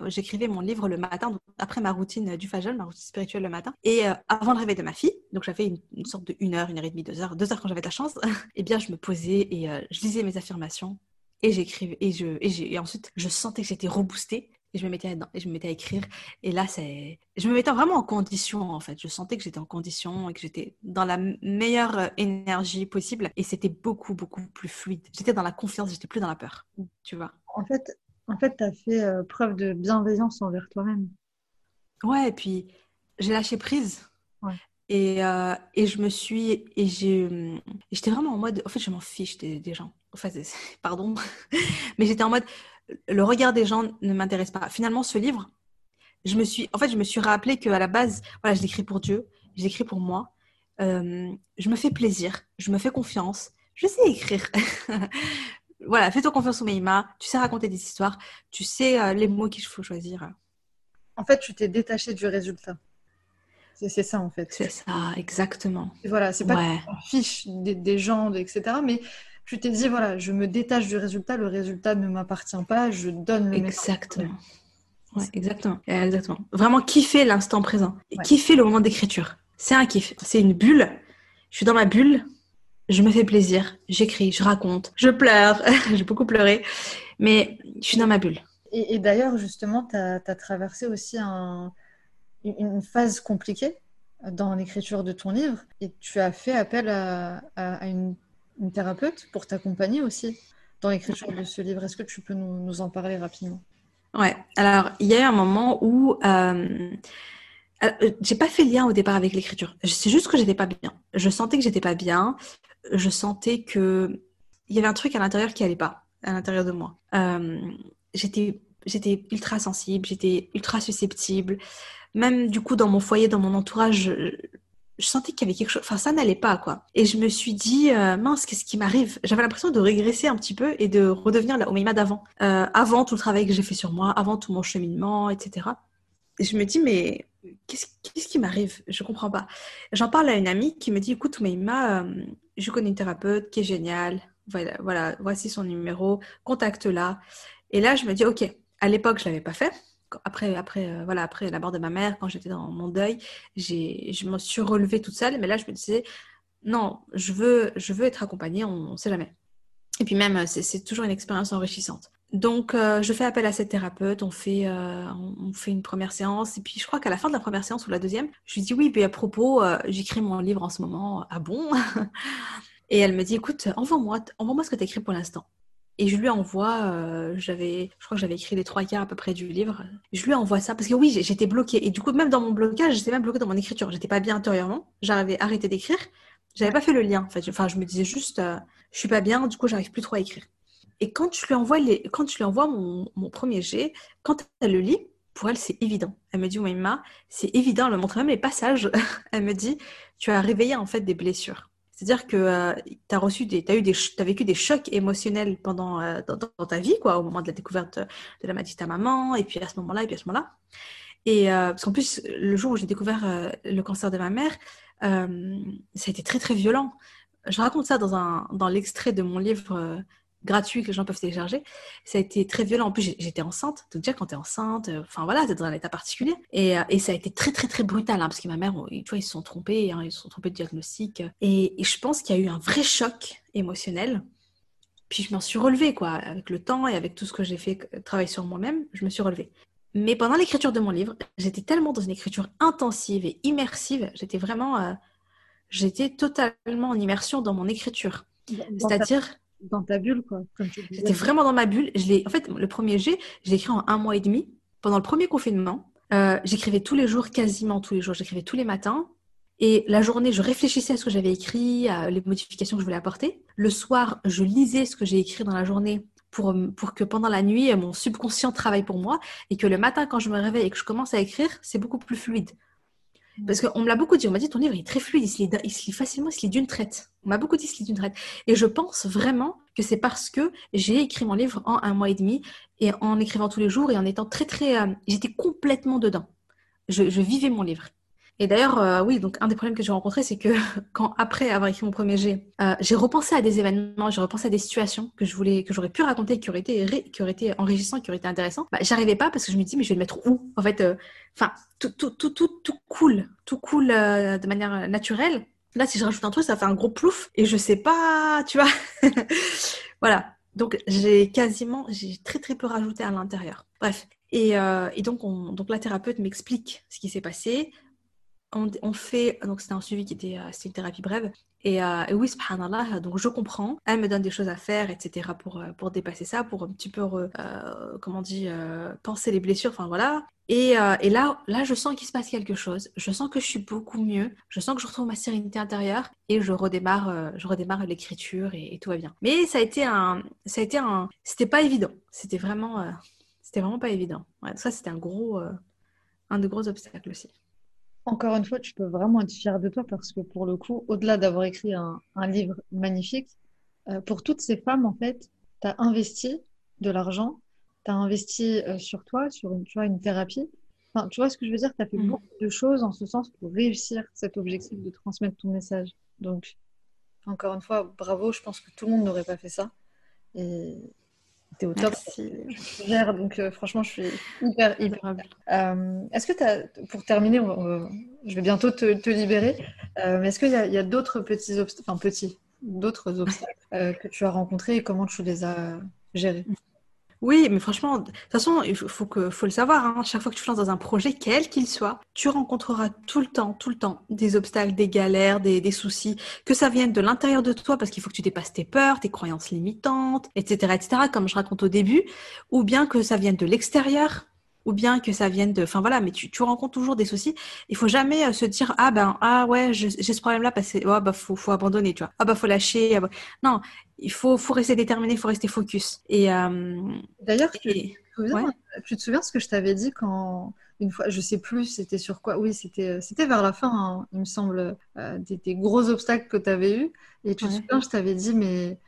j'écrivais, mon livre le matin, après ma routine du Fajol, ma routine spirituelle le matin, et euh, avant le réveil de ma fille, donc j'avais une, une, sorte de une heure, une heure et demie, deux heures, deux heures quand j'avais de la chance, et eh bien je me posais et euh, je lisais mes affirmations et j'écrivais et je et, et ensuite je sentais que j'étais reboostée et je me mettais à, et je me mettais à écrire. Et là c'est je me mettais vraiment en condition en fait. Je sentais que j'étais en condition et que j'étais dans la meilleure euh, énergie possible. Et c'était beaucoup beaucoup plus fluide. J'étais dans la confiance j'étais plus dans la peur. Tu vois? En fait en fait tu as fait euh, preuve de bienveillance envers toi-même. Ouais et puis j'ai lâché prise. Et, euh, et je me suis et j'ai j'étais vraiment en mode en fait je m'en fiche des, des gens enfin pardon mais j'étais en mode le regard des gens ne m'intéresse pas. Finalement, ce livre, je me suis, en fait, je me suis rappelé qu'à la base, voilà, je l'écris pour Dieu, je l'écris pour moi. Euh, je me fais plaisir, je me fais confiance, je sais écrire. voilà, fais-toi confiance au Meima, tu sais raconter des histoires, tu sais euh, les mots qu'il faut choisir. En fait, tu t'es détaché du résultat. C'est ça, en fait. C'est ça, exactement. voilà, c'est pas ouais. fiche des, des gens, etc. Mais tu t'es dit, voilà, je me détache du résultat, le résultat ne m'appartient pas, je donne le Exactement. Ouais, exactement. exactement. Vraiment kiffer l'instant présent. Et kiffer le moment d'écriture. C'est un kiff. C'est une bulle. Je suis dans ma bulle. Je me fais plaisir. J'écris, je raconte, je pleure. J'ai beaucoup pleuré. Mais je suis dans ma bulle. Et, d'ailleurs, justement, tu as, traversé aussi une phase compliquée dans l'écriture de ton livre. Et tu as fait appel à, à une une thérapeute pour t'accompagner aussi dans l'écriture de ce livre. Est-ce que tu peux nous, en parler rapidement? Ouais, alors il y a eu un moment où euh, euh, j'ai pas fait lien au départ avec l'écriture. C'est juste que j'étais pas bien. Je sentais que j'étais pas bien. Je sentais que il y avait un truc à l'intérieur qui allait pas, à l'intérieur de moi. Euh, j'étais j'étais ultra sensible, j'étais ultra susceptible. Même du coup dans mon foyer, dans mon entourage, sentais qu'il y avait quelque chose, enfin ça n'allait pas quoi. Et je me suis dit euh, mince qu'est-ce qui m'arrive? J'avais l'impression de régresser un petit peu et de redevenir la Omeima d'avant, euh, avant tout le travail que j'ai fait sur moi, avant tout mon cheminement, etc. Et je me dis mais qu'est-ce, qui m'arrive? Je comprends pas. J'en parle à une amie qui me dit écoute Omeima, euh, je connais une thérapeute qui est géniale, voilà, voilà voici son numéro, contacte-la. Et là je me dis ok, à l'époque je l'avais pas fait après, après, euh, voilà, après la mort de ma mère, quand j'étais dans mon deuil, je me suis relevée toute seule. Mais là, je me disais, non, je veux, je veux être accompagnée, on ne sait jamais. Et puis même, c'est toujours une expérience enrichissante. Donc, euh, je fais appel à cette thérapeute, on fait, euh, on fait une première séance, et puis je crois qu'à la fin de la première séance ou la deuxième, je lui dis oui, puis à propos, j'écris mon livre en ce moment, ah bon Et elle me dit, écoute, envoie-moi envoie ce que tu as écrit pour l'instant. Et je lui envoie, euh, j'avais, je crois que j'avais écrit les trois quarts à peu près du livre. Je lui envoie ça parce que oui, j'étais bloquée. Et du coup, même dans mon blocage, j'étais même bloquée dans mon écriture. J'étais pas bien intérieurement. J'avais arrêté d'écrire. J'avais pas fait le lien. Enfin, je me disais juste, euh, je suis pas bien. Du coup, j'arrive plus trop à écrire. Et quand je lui envoie les, quand je lui envoie mon, mon premier jet, quand elle le lit, pour elle, c'est évident. Elle me dit, Oumaima, c'est évident. Elle me montre même les passages. elle me dit, tu as réveillé en fait des blessures. C'est-à-dire que euh, tu as vécu des chocs émotionnels pendant euh, dans, ta vie, quoi, au moment de la découverte de la maladie de ta maman, et puis à ce moment-là, et puis à ce moment-là. Et euh, parce qu'en plus, le jour où j'ai découvert le cancer de ma mère, ça a été très très violent. Je raconte ça dans dans l'extrait de mon livre gratuit que les gens peuvent télécharger. Ça a été très violent. En plus, j'étais enceinte. Donc déjà, quand tu es enceinte, euh, enfin voilà, tu dans un état particulier. Et, euh, et, ça a été très, très, très brutal. Hein, parce que ma mère, tu vois, ils se sont trompés. Hein, ils se sont trompés de diagnostic. Et, et je pense qu'il y a eu un vrai choc. émotionnelle. Puis je m'en suis relevée, quoi, avec le temps et avec tout ce que j'ai fait, euh, travailler sur moi-même, je me suis relevée. Mais pendant l'écriture de mon livre, j'étais tellement dans une écriture intensive et immersive, j'étais vraiment, euh, j'étais totalement en immersion dans mon écriture. C'est-à-dire dans ta bulle, quoi. J'étais vraiment dans ma bulle. Je en fait, le premier G, je l'ai écrit en un mois et demi pendant le premier confinement. Euh, j'écrivais tous les jours, quasiment tous les jours. J'écrivais tous les matins. Et la journée, je réfléchissais à ce que j'avais écrit, à les modifications que je voulais apporter. Le soir, je lisais ce que j'ai écrit dans la journée pour, pour que pendant la nuit, mon subconscient travaille pour moi et que le matin, quand je me réveille et que je commence à écrire, c'est beaucoup plus fluide. Parce qu'on me l'a beaucoup dit, on m'a dit ton livre est très fluide, il se lit, facilement, il se lit d'une traite. On m'a beaucoup dit il se lit d'une traite. Et je pense vraiment que c'est parce que j'ai écrit mon livre en un mois et demi et en écrivant tous les jours et en étant très très... Euh, j'étais complètement dedans. Je, vivais mon livre. Et d'ailleurs, euh, oui, donc un des problèmes que j'ai rencontrés, c'est que quand après avoir écrit mon premier G, euh, j'ai repensé à des événements, j'ai repensé à des situations que je voulais, que j'aurais pu raconter, qui auraient été, qui auraient été enrichissantes, qui auraient été intéressantes. Bah, j'arrivais pas parce que je me dis, mais je vais le mettre où? En fait, euh, enfin, tout, tout, tout, tout, tout coule, tout de manière naturelle. Là, si je rajoute un truc, ça fait un gros plouf et je sais pas, tu vois. voilà. Donc, j'ai quasiment, j'ai très très peu rajouté à l'intérieur. Bref. Et, et donc, on, donc, la thérapeute m'explique ce qui s'est passé on, fait, donc c'était un suivi qui était, euh, une thérapie brève. Et, euh, et, oui, subhanallah, donc je comprends. Elle me donne des choses à faire, etc. pour, euh, pour dépasser ça, pour un petit peu, comment on dit, penser les blessures, enfin voilà. Et, et, là, là, je sens qu'il se passe quelque chose. Je sens que je suis beaucoup mieux. Je sens que je retrouve ma sérénité intérieure et je redémarre, je redémarre l'écriture et, tout va bien. Mais ça a été un, ça a été un, c'était pas évident. C'était vraiment, c'était vraiment pas évident. Ouais, ça, c'était un gros, un de gros obstacles aussi. Encore une fois, tu peux vraiment être fier de toi parce que pour le coup, au-delà d'avoir écrit un, livre magnifique, euh, pour toutes ces femmes, en fait, tu as investi de l'argent, tu as investi euh, sur toi, sur une, tu vois, une thérapie. Enfin, tu vois ce que je veux dire? Tu as fait mm. beaucoup de choses en ce sens pour réussir cet objectif de transmettre ton message. Donc, encore une fois, bravo, je pense que tout le monde n'aurait pas fait ça. Et, T'es au top. Gère, donc euh, franchement, je suis hyper, hyper. Euh, est-ce que tu as, pour terminer, je vais bientôt te, libérer, euh, mais est-ce qu'il y a, d'autres petits obstacles, enfin petits, d'autres obstacles que tu as rencontrés et comment tu les as gérés? Oui, mais franchement, de toute façon, il faut, le savoir, hein, chaque fois que tu te lances dans un projet, quel qu'il soit, tu rencontreras tout le temps, tout le temps, des obstacles, des galères, des, soucis, que ça vienne de l'intérieur de toi, parce qu'il faut que tu dépasses tes peurs, tes croyances limitantes, etc., etc., comme je raconte au début, ou bien que ça vienne de l'extérieur, ou bien que ça vienne de enfin voilà mais tu, rencontres toujours des soucis il faut jamais euh, se dire ah ben ah ouais j'ai ce problème là parce que oh, bah faut, faut abandonner tu vois ah bah faut lâcher ah, bah. non il faut faut rester déterminé il faut rester focus. Et euh, d'ailleurs tu, tu, te souviens ce que je t'avais dit quand une fois je sais plus c'était sur quoi oui c'était euh, c'était vers la fin hein, il me semble des, gros obstacles que tu avais eu et tu te souviens je t'avais dit mais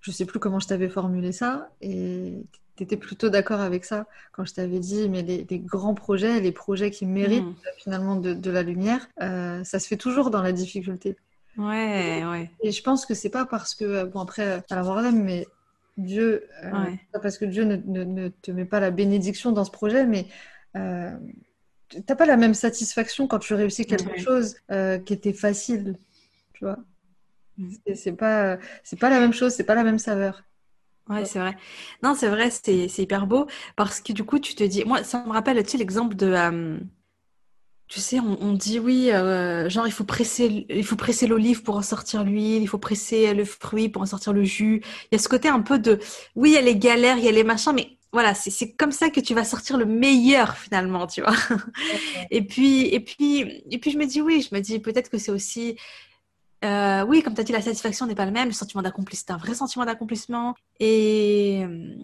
je sais plus comment je t'avais formulé ça. Et tu étais plutôt d'accord avec ça quand je t'avais dit, mais les, grands projets, les projets qui méritent mm. finalement de, la lumière, euh, ça se fait toujours dans la difficulté. Ouais, ouais. Et je pense que c'est pas parce que, euh, bon après, à la mais Dieu, euh, pas parce que Dieu ne, te met pas la bénédiction dans ce projet, mais euh, t'as pas la même satisfaction quand tu réussis quelque chose qui était facile, tu vois. Mm. C'est pas, c'est pas la même chose, c'est pas la même saveur. Ouais, c'est vrai. Non, c'est vrai, c'est hyper beau parce que du coup, tu te dis, moi, ça me rappelle, tu sais, l'exemple de, euh, tu sais, on, dit oui, euh, genre il faut presser, il faut presser l'olive pour en sortir l'huile, il faut presser le fruit pour en sortir le jus. Il y a ce côté un peu de, oui, il y a les galères, il y a les machins, mais voilà, c'est comme ça que tu vas sortir le meilleur finalement, tu vois. Et puis, et puis, et puis je me dis oui, je me dis peut-être que c'est aussi euh, oui, comme tu as dit, la satisfaction n'est pas la même. Le sentiment d'accomplissement, c'est un vrai sentiment d'accomplissement. Et euh,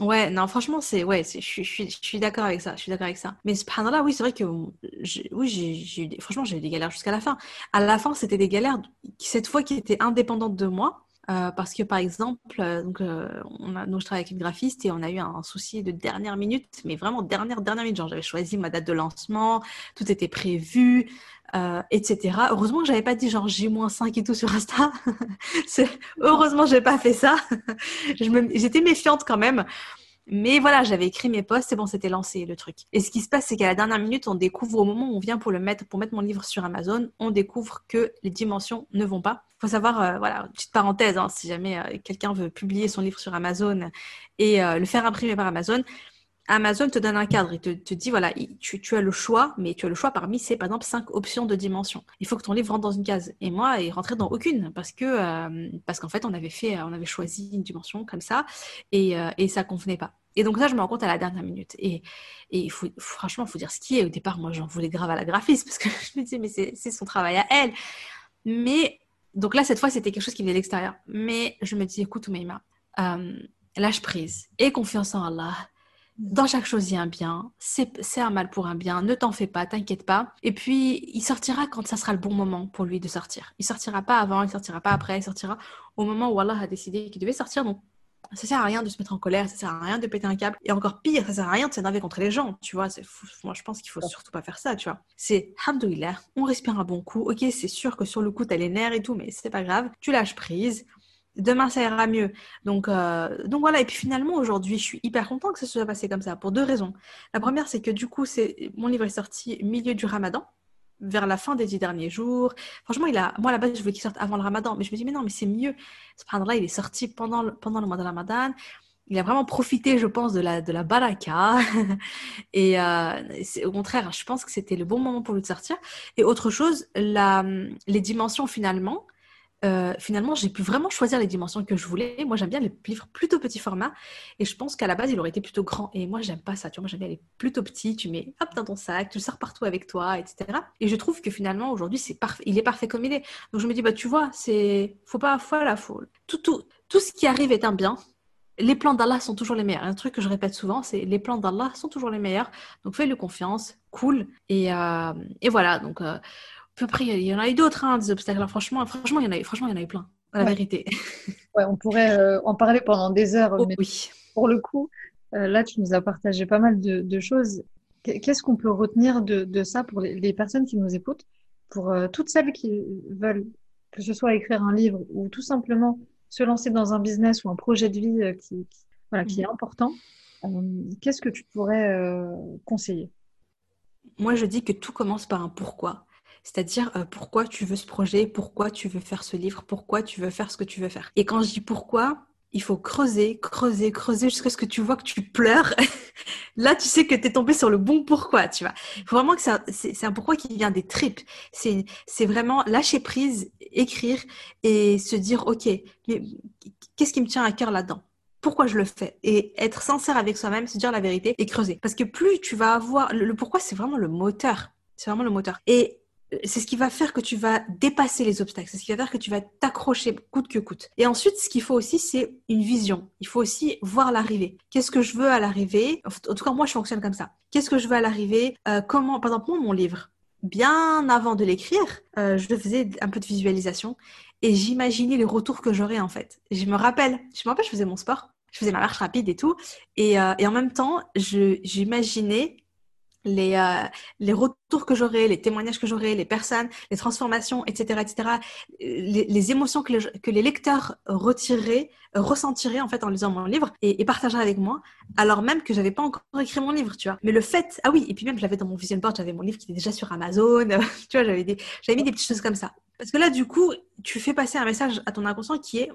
ouais, non, franchement, c'est ouais, je suis, je suis, d'accord avec ça. Je suis d'accord avec ça. Mais là, oui, c'est vrai que oui, j'ai eu franchement, j'ai eu des galères jusqu'à la fin. À la fin, c'était des galères cette fois qui étaient indépendantes de moi. Euh, parce que par exemple, donc, on a, donc je travaille avec une graphiste et on a eu un, souci de dernière minute, mais vraiment dernière dernière minute. Genre j'avais choisi ma date de lancement, tout était prévu, euh, etc. Heureusement que j'avais pas dit genre J-5 et tout sur Insta. Heureusement, j'ai pas fait ça. J'étais méfiante quand même. Mais voilà, j'avais écrit mes posts et bon, c'était lancé le truc. Et ce qui se passe, c'est qu'à la dernière minute, on découvre au moment où on vient pour le mettre, pour mettre mon livre sur Amazon, on découvre que les dimensions ne vont pas. Faut savoir, euh, voilà, petite parenthèse, hein, si jamais euh, quelqu'un veut publier son livre sur Amazon et euh, le faire imprimer par Amazon, Amazon te donne un cadre, il te, dit voilà, tu, as le choix, mais tu as le choix parmi ces, par exemple, cinq options de dimension. Il faut que ton livre rentre dans une case. Et moi, il rentrait dans aucune parce que euh, parce qu'en fait, on avait fait, on avait choisi une dimension comme ça et, euh, et ça convenait pas. Et donc ça, je me rends compte à la dernière minute. Et, et franchement, il faut dire ce qui est. Au départ, moi, j'en voulais grave à la graphiste parce que je me disais, mais c'est son travail à elle. Mais donc là, cette fois, c'était quelque chose qui venait de l'extérieur. Mais je me dis, écoute, Oumaima, euh, lâche prise et confiance en Allah dans chaque chose, il y a un bien. C'est un mal pour un bien. Ne t'en fais pas, t'inquiète pas. Et puis, il sortira quand ça sera le bon moment pour lui de sortir. Il sortira pas avant, il sortira pas après, il sortira au moment où Allah a décidé qu'il devait sortir. Donc, ça sert à rien de se mettre en colère, ça sert à rien de péter un câble. Et encore pire, ça sert à rien de s'énerver contre les gens, tu vois. Moi, je pense qu'il faut surtout pas faire ça, tu vois. C'est, hamdouillah, on respire un bon coup. Ok, c'est sûr que sur le coup, t'as les nerfs et tout, mais c'est pas grave. Tu lâches prise demain ça ira mieux. Donc, euh, donc voilà, et puis finalement aujourd'hui, je suis hyper contente que ça soit passé comme ça pour deux raisons. La première, c'est que du coup, c'est mon livre est sorti milieu du ramadan, vers la fin des dix derniers jours. Franchement, il a, moi à la base, je voulais qu'il sorte avant le ramadan, mais je me dis, mais non, mais c'est mieux. là il est sorti pendant le, mois de ramadan. Il a vraiment profité, je pense, de la, de la baraka. et euh, au contraire, je pense que c'était le bon moment pour lui sortir. Et autre chose, les dimensions finalement, euh, finalement, j'ai pu vraiment choisir les dimensions que je voulais. Moi, j'aime bien les livres plutôt petit format. Et je pense qu'à la base, il aurait été plutôt grand. Et moi, j'aime pas ça. Tu vois, moi, j'aime bien les plutôt petits. Tu mets hop dans ton sac, tu le sors partout avec toi, etc. Et je trouve que finalement, aujourd'hui. Il est parfait comme il est. Donc, je me dis, bah, tu vois, c'est, faut pas, faut la foule. Tout, tout, tout ce qui arrive est un bien. Les plans d'Allah sont toujours les meilleurs. Un truc que je répète souvent, c'est les plans d'Allah sont toujours les meilleurs. Donc, fais-le confiance, cool. Et, euh, et voilà. Donc, euh, après, il y en a eu d'autres, hein, des obstacles. franchement, franchement, il y en a eu, franchement, il y en a eu plein, la vérité. Ouais, on pourrait euh, en parler pendant des heures. Oh, mais oui. Pour le coup, euh, là, tu nous as partagé pas mal de, choses. Qu'est-ce qu'on peut retenir de, ça pour les, personnes qui nous écoutent, pour euh, toutes celles qui veulent, que ce soit écrire un livre ou tout simplement se lancer dans un business ou un projet de vie qui, voilà, qui est mhm. important Qu'est-ce que tu pourrais conseiller? Moi, je dis que tout commence par un pourquoi. C'est-à-dire euh, pourquoi tu veux ce projet, pourquoi tu veux faire ce livre, pourquoi tu veux faire ce que tu veux faire. Et quand je dis pourquoi, il faut creuser, creuser, creuser jusqu'à ce que tu vois que tu pleures. Là, tu sais que tu es tombé sur le bon pourquoi, tu vois. Il faut vraiment que c'est un pourquoi qui vient des tripes. C'est vraiment lâcher prise, écrire et se dire, OK, mais qu'est-ce qui me tient à cœur là-dedans? Pourquoi je le fais? Et être sincère avec soi-même, se dire la vérité et creuser. Parce que plus tu vas avoir le pourquoi, c'est vraiment le moteur. C'est vraiment le moteur. Et c'est ce qui va faire que tu vas dépasser les obstacles, c'est ce qui va faire que tu vas t'accrocher coûte que coûte. Et ensuite, ce qu'il faut aussi, c'est une vision. Il faut aussi voir l'arrivée. Qu'est-ce que je veux à l'arrivée? En tout cas, moi, je fonctionne comme ça. Qu'est-ce que je veux à l'arrivée? Euh, Comment, par exemple, mon livre, bien avant de l'écrire, euh, je faisais un peu de visualisation et j'imaginais les retours que j'aurais en fait. Je me rappelle, je me rappelle, je faisais mon sport, je faisais ma marche rapide et tout, et, euh, et en même temps, j'imaginais les, euh, les retours que j'aurai, les témoignages que j'aurai, les personnes, les transformations, etc., etc., les, les émotions que les, que les lecteurs retireraient, euh, ressentiraient en fait en lisant mon livre et, partageraient avec moi, alors même que j'avais pas encore écrit mon livre, tu vois. Mais le fait, ah oui, et puis même je l'avais dans mon vision board, j'avais mon livre qui était déjà sur Amazon, tu vois, j'avais j'avais mis des petites choses comme ça. Parce que là, du coup, tu fais passer un message à ton inconscient qui est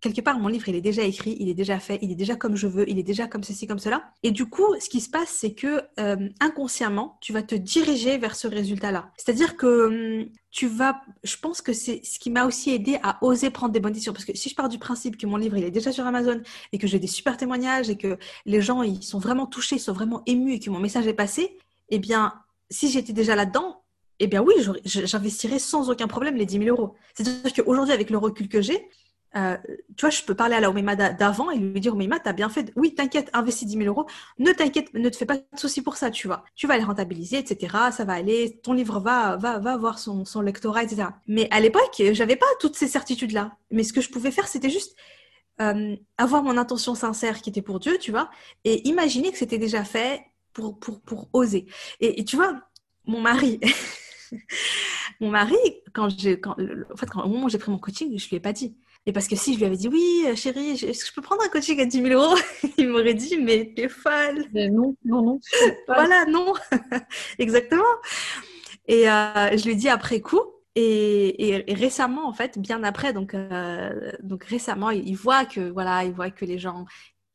quelque part, mon livre, il est déjà écrit, il est déjà fait, il est déjà comme je veux, il est déjà comme ceci, comme cela. Et du coup, ce qui se passe, c'est que euh, inconsciemment, tu vas te diriger vers ce résultat-là. C'est-à-dire que hum, tu vas, je pense que c'est ce qui m'a aussi aidé à oser prendre des bonnes décisions. Parce que si je pars du principe que mon livre, il est déjà sur Amazon et que j'ai des super témoignages et que les gens, ils sont vraiment touchés, ils sont vraiment émus et que mon message est passé, eh bien, si j'étais déjà là-dedans, eh bien oui, j'investirais sans aucun problème les 10 000 euros. C'est-à-dire qu'aujourd'hui, avec le recul que j'ai, euh, tu vois, je peux parler à la Omeima d'avant et lui dire Omeima, t'as bien fait. Oui, t'inquiète, investis 10 000 euros. Ne t'inquiète, ne te fais pas de soucis pour ça, tu vois. Tu vas les rentabiliser, etc. Ça va aller. Ton livre va, va, va avoir son, son lectorat, etc. Mais à l'époque, j'avais pas toutes ces certitudes-là. Mais ce que je pouvais faire, c'était juste euh, avoir mon intention sincère qui était pour Dieu, tu vois, et imaginer que c'était déjà fait pour, pour, pour oser. Et, tu vois, mon mari. Mon mari, quand j'ai, quand, en fait, au moment où j'ai pris mon coaching, je lui ai pas dit. Et parce que si je lui avais dit oui, euh, chérie, est-ce que je peux prendre un coaching à 10 000 euros? Il m'aurait dit mais t'es folle. Mais non, non, non. voilà, non. Exactement. Et euh, je lui ai dit après coup. Et, récemment, en fait, bien après, donc, euh, donc récemment, il, voit que voilà, il voit que les gens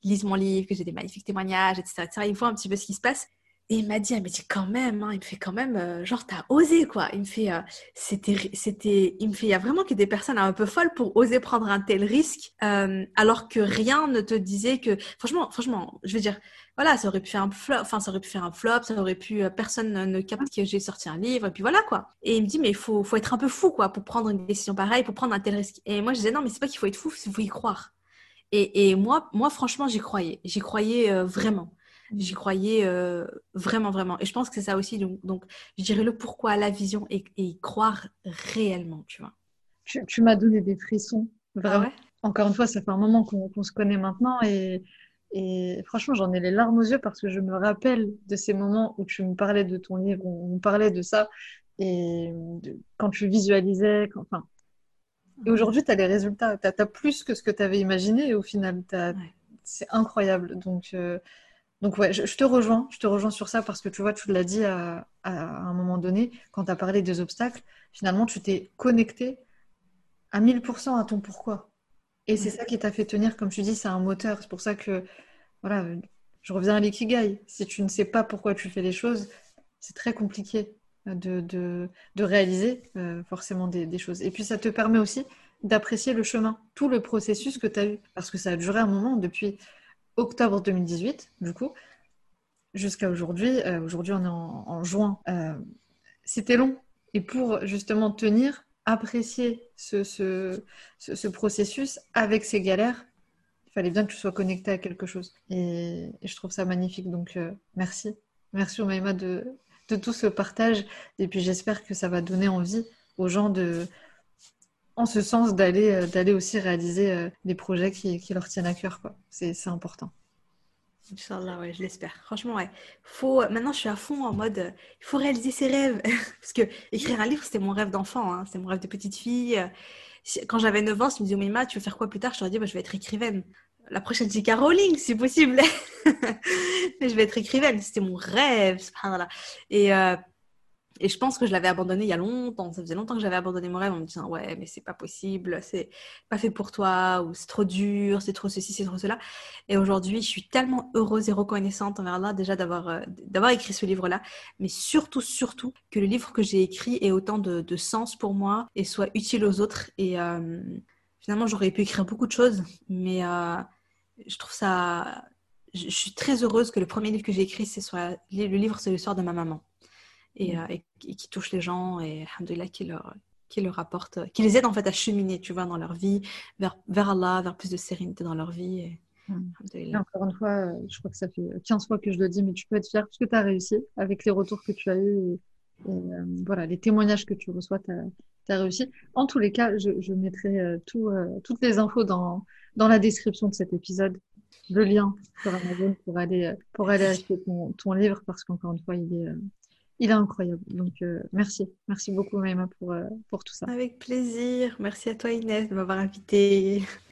lisent mon livre, que j'ai des magnifiques témoignages, etc., etc. Il voit un petit peu ce qui se passe. Et il m'a dit, mais dit quand même, hein, il me fait quand même, euh, genre, t'as osé, quoi. Il me fait, euh, c'était, c'était, il me fait, il y a vraiment que des personnes un peu folles pour oser prendre un tel risque, euh, alors que rien ne te disait que, franchement, franchement, je veux dire, voilà, ça aurait pu faire un flop, enfin, ça aurait pu faire un flop, ça aurait pu, personne ne capte que j'ai sorti un livre, et puis voilà, quoi. Et il me dit, mais il faut, faut être un peu fou, quoi, pour prendre une décision pareille, pour prendre un tel risque. Et moi, je disais, non, mais c'est pas qu'il faut être fou, il faut y croire. Et, et moi, moi, franchement, j'y croyais. J'y croyais vraiment. J'y croyais euh, vraiment, vraiment. Et je pense que c'est ça aussi. Donc, donc, je dirais le pourquoi, la vision et, y croire réellement, tu vois. Tu, m'as donné des frissons. Ah vraiment. Encore une fois, ça fait un moment qu'on se connaît maintenant et, et franchement, j'en ai les larmes aux yeux parce que je me rappelle de ces moments où tu me parlais de ton livre, où on parlait de ça et quand tu visualisais. enfin, et aujourd'hui, tu as les résultats. Tu as, plus que ce que tu avais imaginé et au final, c'est incroyable. Donc, euh, donc ouais, je, te rejoins, je te rejoins sur ça parce que tu vois, tu l'as dit à, un moment donné, quand tu as parlé des obstacles, finalement, tu t'es connecté à 1000% à ton pourquoi. Et c'est ça qui t'a fait tenir, comme tu dis, c'est un moteur. C'est pour ça que, voilà, je reviens à l'ikigai. Si tu ne sais pas pourquoi tu fais les choses, c'est très compliqué de, de, réaliser euh, forcément des, des, choses. Et puis ça te permet aussi d'apprécier le chemin, tout le processus que tu as eu. Parce que ça a duré un moment depuis octobre 2018, du coup, jusqu'à aujourd'hui. Euh, aujourd'hui, on est en, juin. Euh, c'était long. Et pour justement tenir, apprécier ce, ce, processus avec ses galères, il fallait bien que tu sois connecté à quelque chose. Et, je trouve ça magnifique. Donc, euh, merci. Merci, Omaïma, de, de tout ce partage. Et puis, j'espère que ça va donner envie aux gens de, en ce sens d'aller euh, d'aller aussi réaliser euh, des projets qui, leur tiennent à cœur quoi c'est important Inch'Allah, ouais, je l'espère. Franchement, ouais. Faut... Maintenant, je suis à fond en mode, euh, il faut réaliser ses rêves. Parce que écrire un livre, c'était mon rêve d'enfant, hein. c'était mon rêve de petite fille. Quand j'avais 9 ans, je me disais, Mima, tu veux faire quoi plus tard? Je t'aurais dit, bah, je vais être écrivaine. La prochaine, c'est Caroline, si possible. Mais je vais être écrivaine. C'était mon rêve. Et et je pense que je l'avais abandonné il y a longtemps. Ça faisait longtemps que j'avais abandonné mon rêve en me disant ouais mais c'est pas possible, c'est pas fait pour toi ou c'est trop dur, c'est trop ceci, c'est trop cela. Et aujourd'hui, je suis tellement heureuse et reconnaissante envers Allah déjà d'avoir euh, d'avoir écrit ce livre-là, mais surtout surtout que le livre que j'ai écrit ait autant de, sens pour moi et soit utile aux autres. Et euh, finalement, j'aurais pu écrire beaucoup de choses, mais euh, je trouve ça je, suis très heureuse que le premier livre que j'ai écrit, c'est le livre c'est l'histoire de ma maman. Mm. Euh, et, qui touche les gens et alhamdoulilah qui leur qui leur apporte, qui les aide en fait à cheminer, tu vois, dans leur vie, vers, vers Allah, vers plus de sérénité dans leur vie. Et, mm. encore une fois, euh, je crois que ça fait 15 fois que je le dis, mais tu peux être fier parce que tu as réussi avec les retours que tu as eus et, euh, voilà, les témoignages que tu reçois, tu as, réussi. En tous les cas, je, je mettrai tout, toutes les infos dans, dans la description de cet épisode, le lien sur Amazon pour aller, pour aller acheter ton, ton livre parce qu'encore une fois, il est il est incroyable. Donc, euh, merci. Merci beaucoup, Maïma, pour, euh, pour tout ça. Avec plaisir. Merci à toi, Inès, de m'avoir invitée.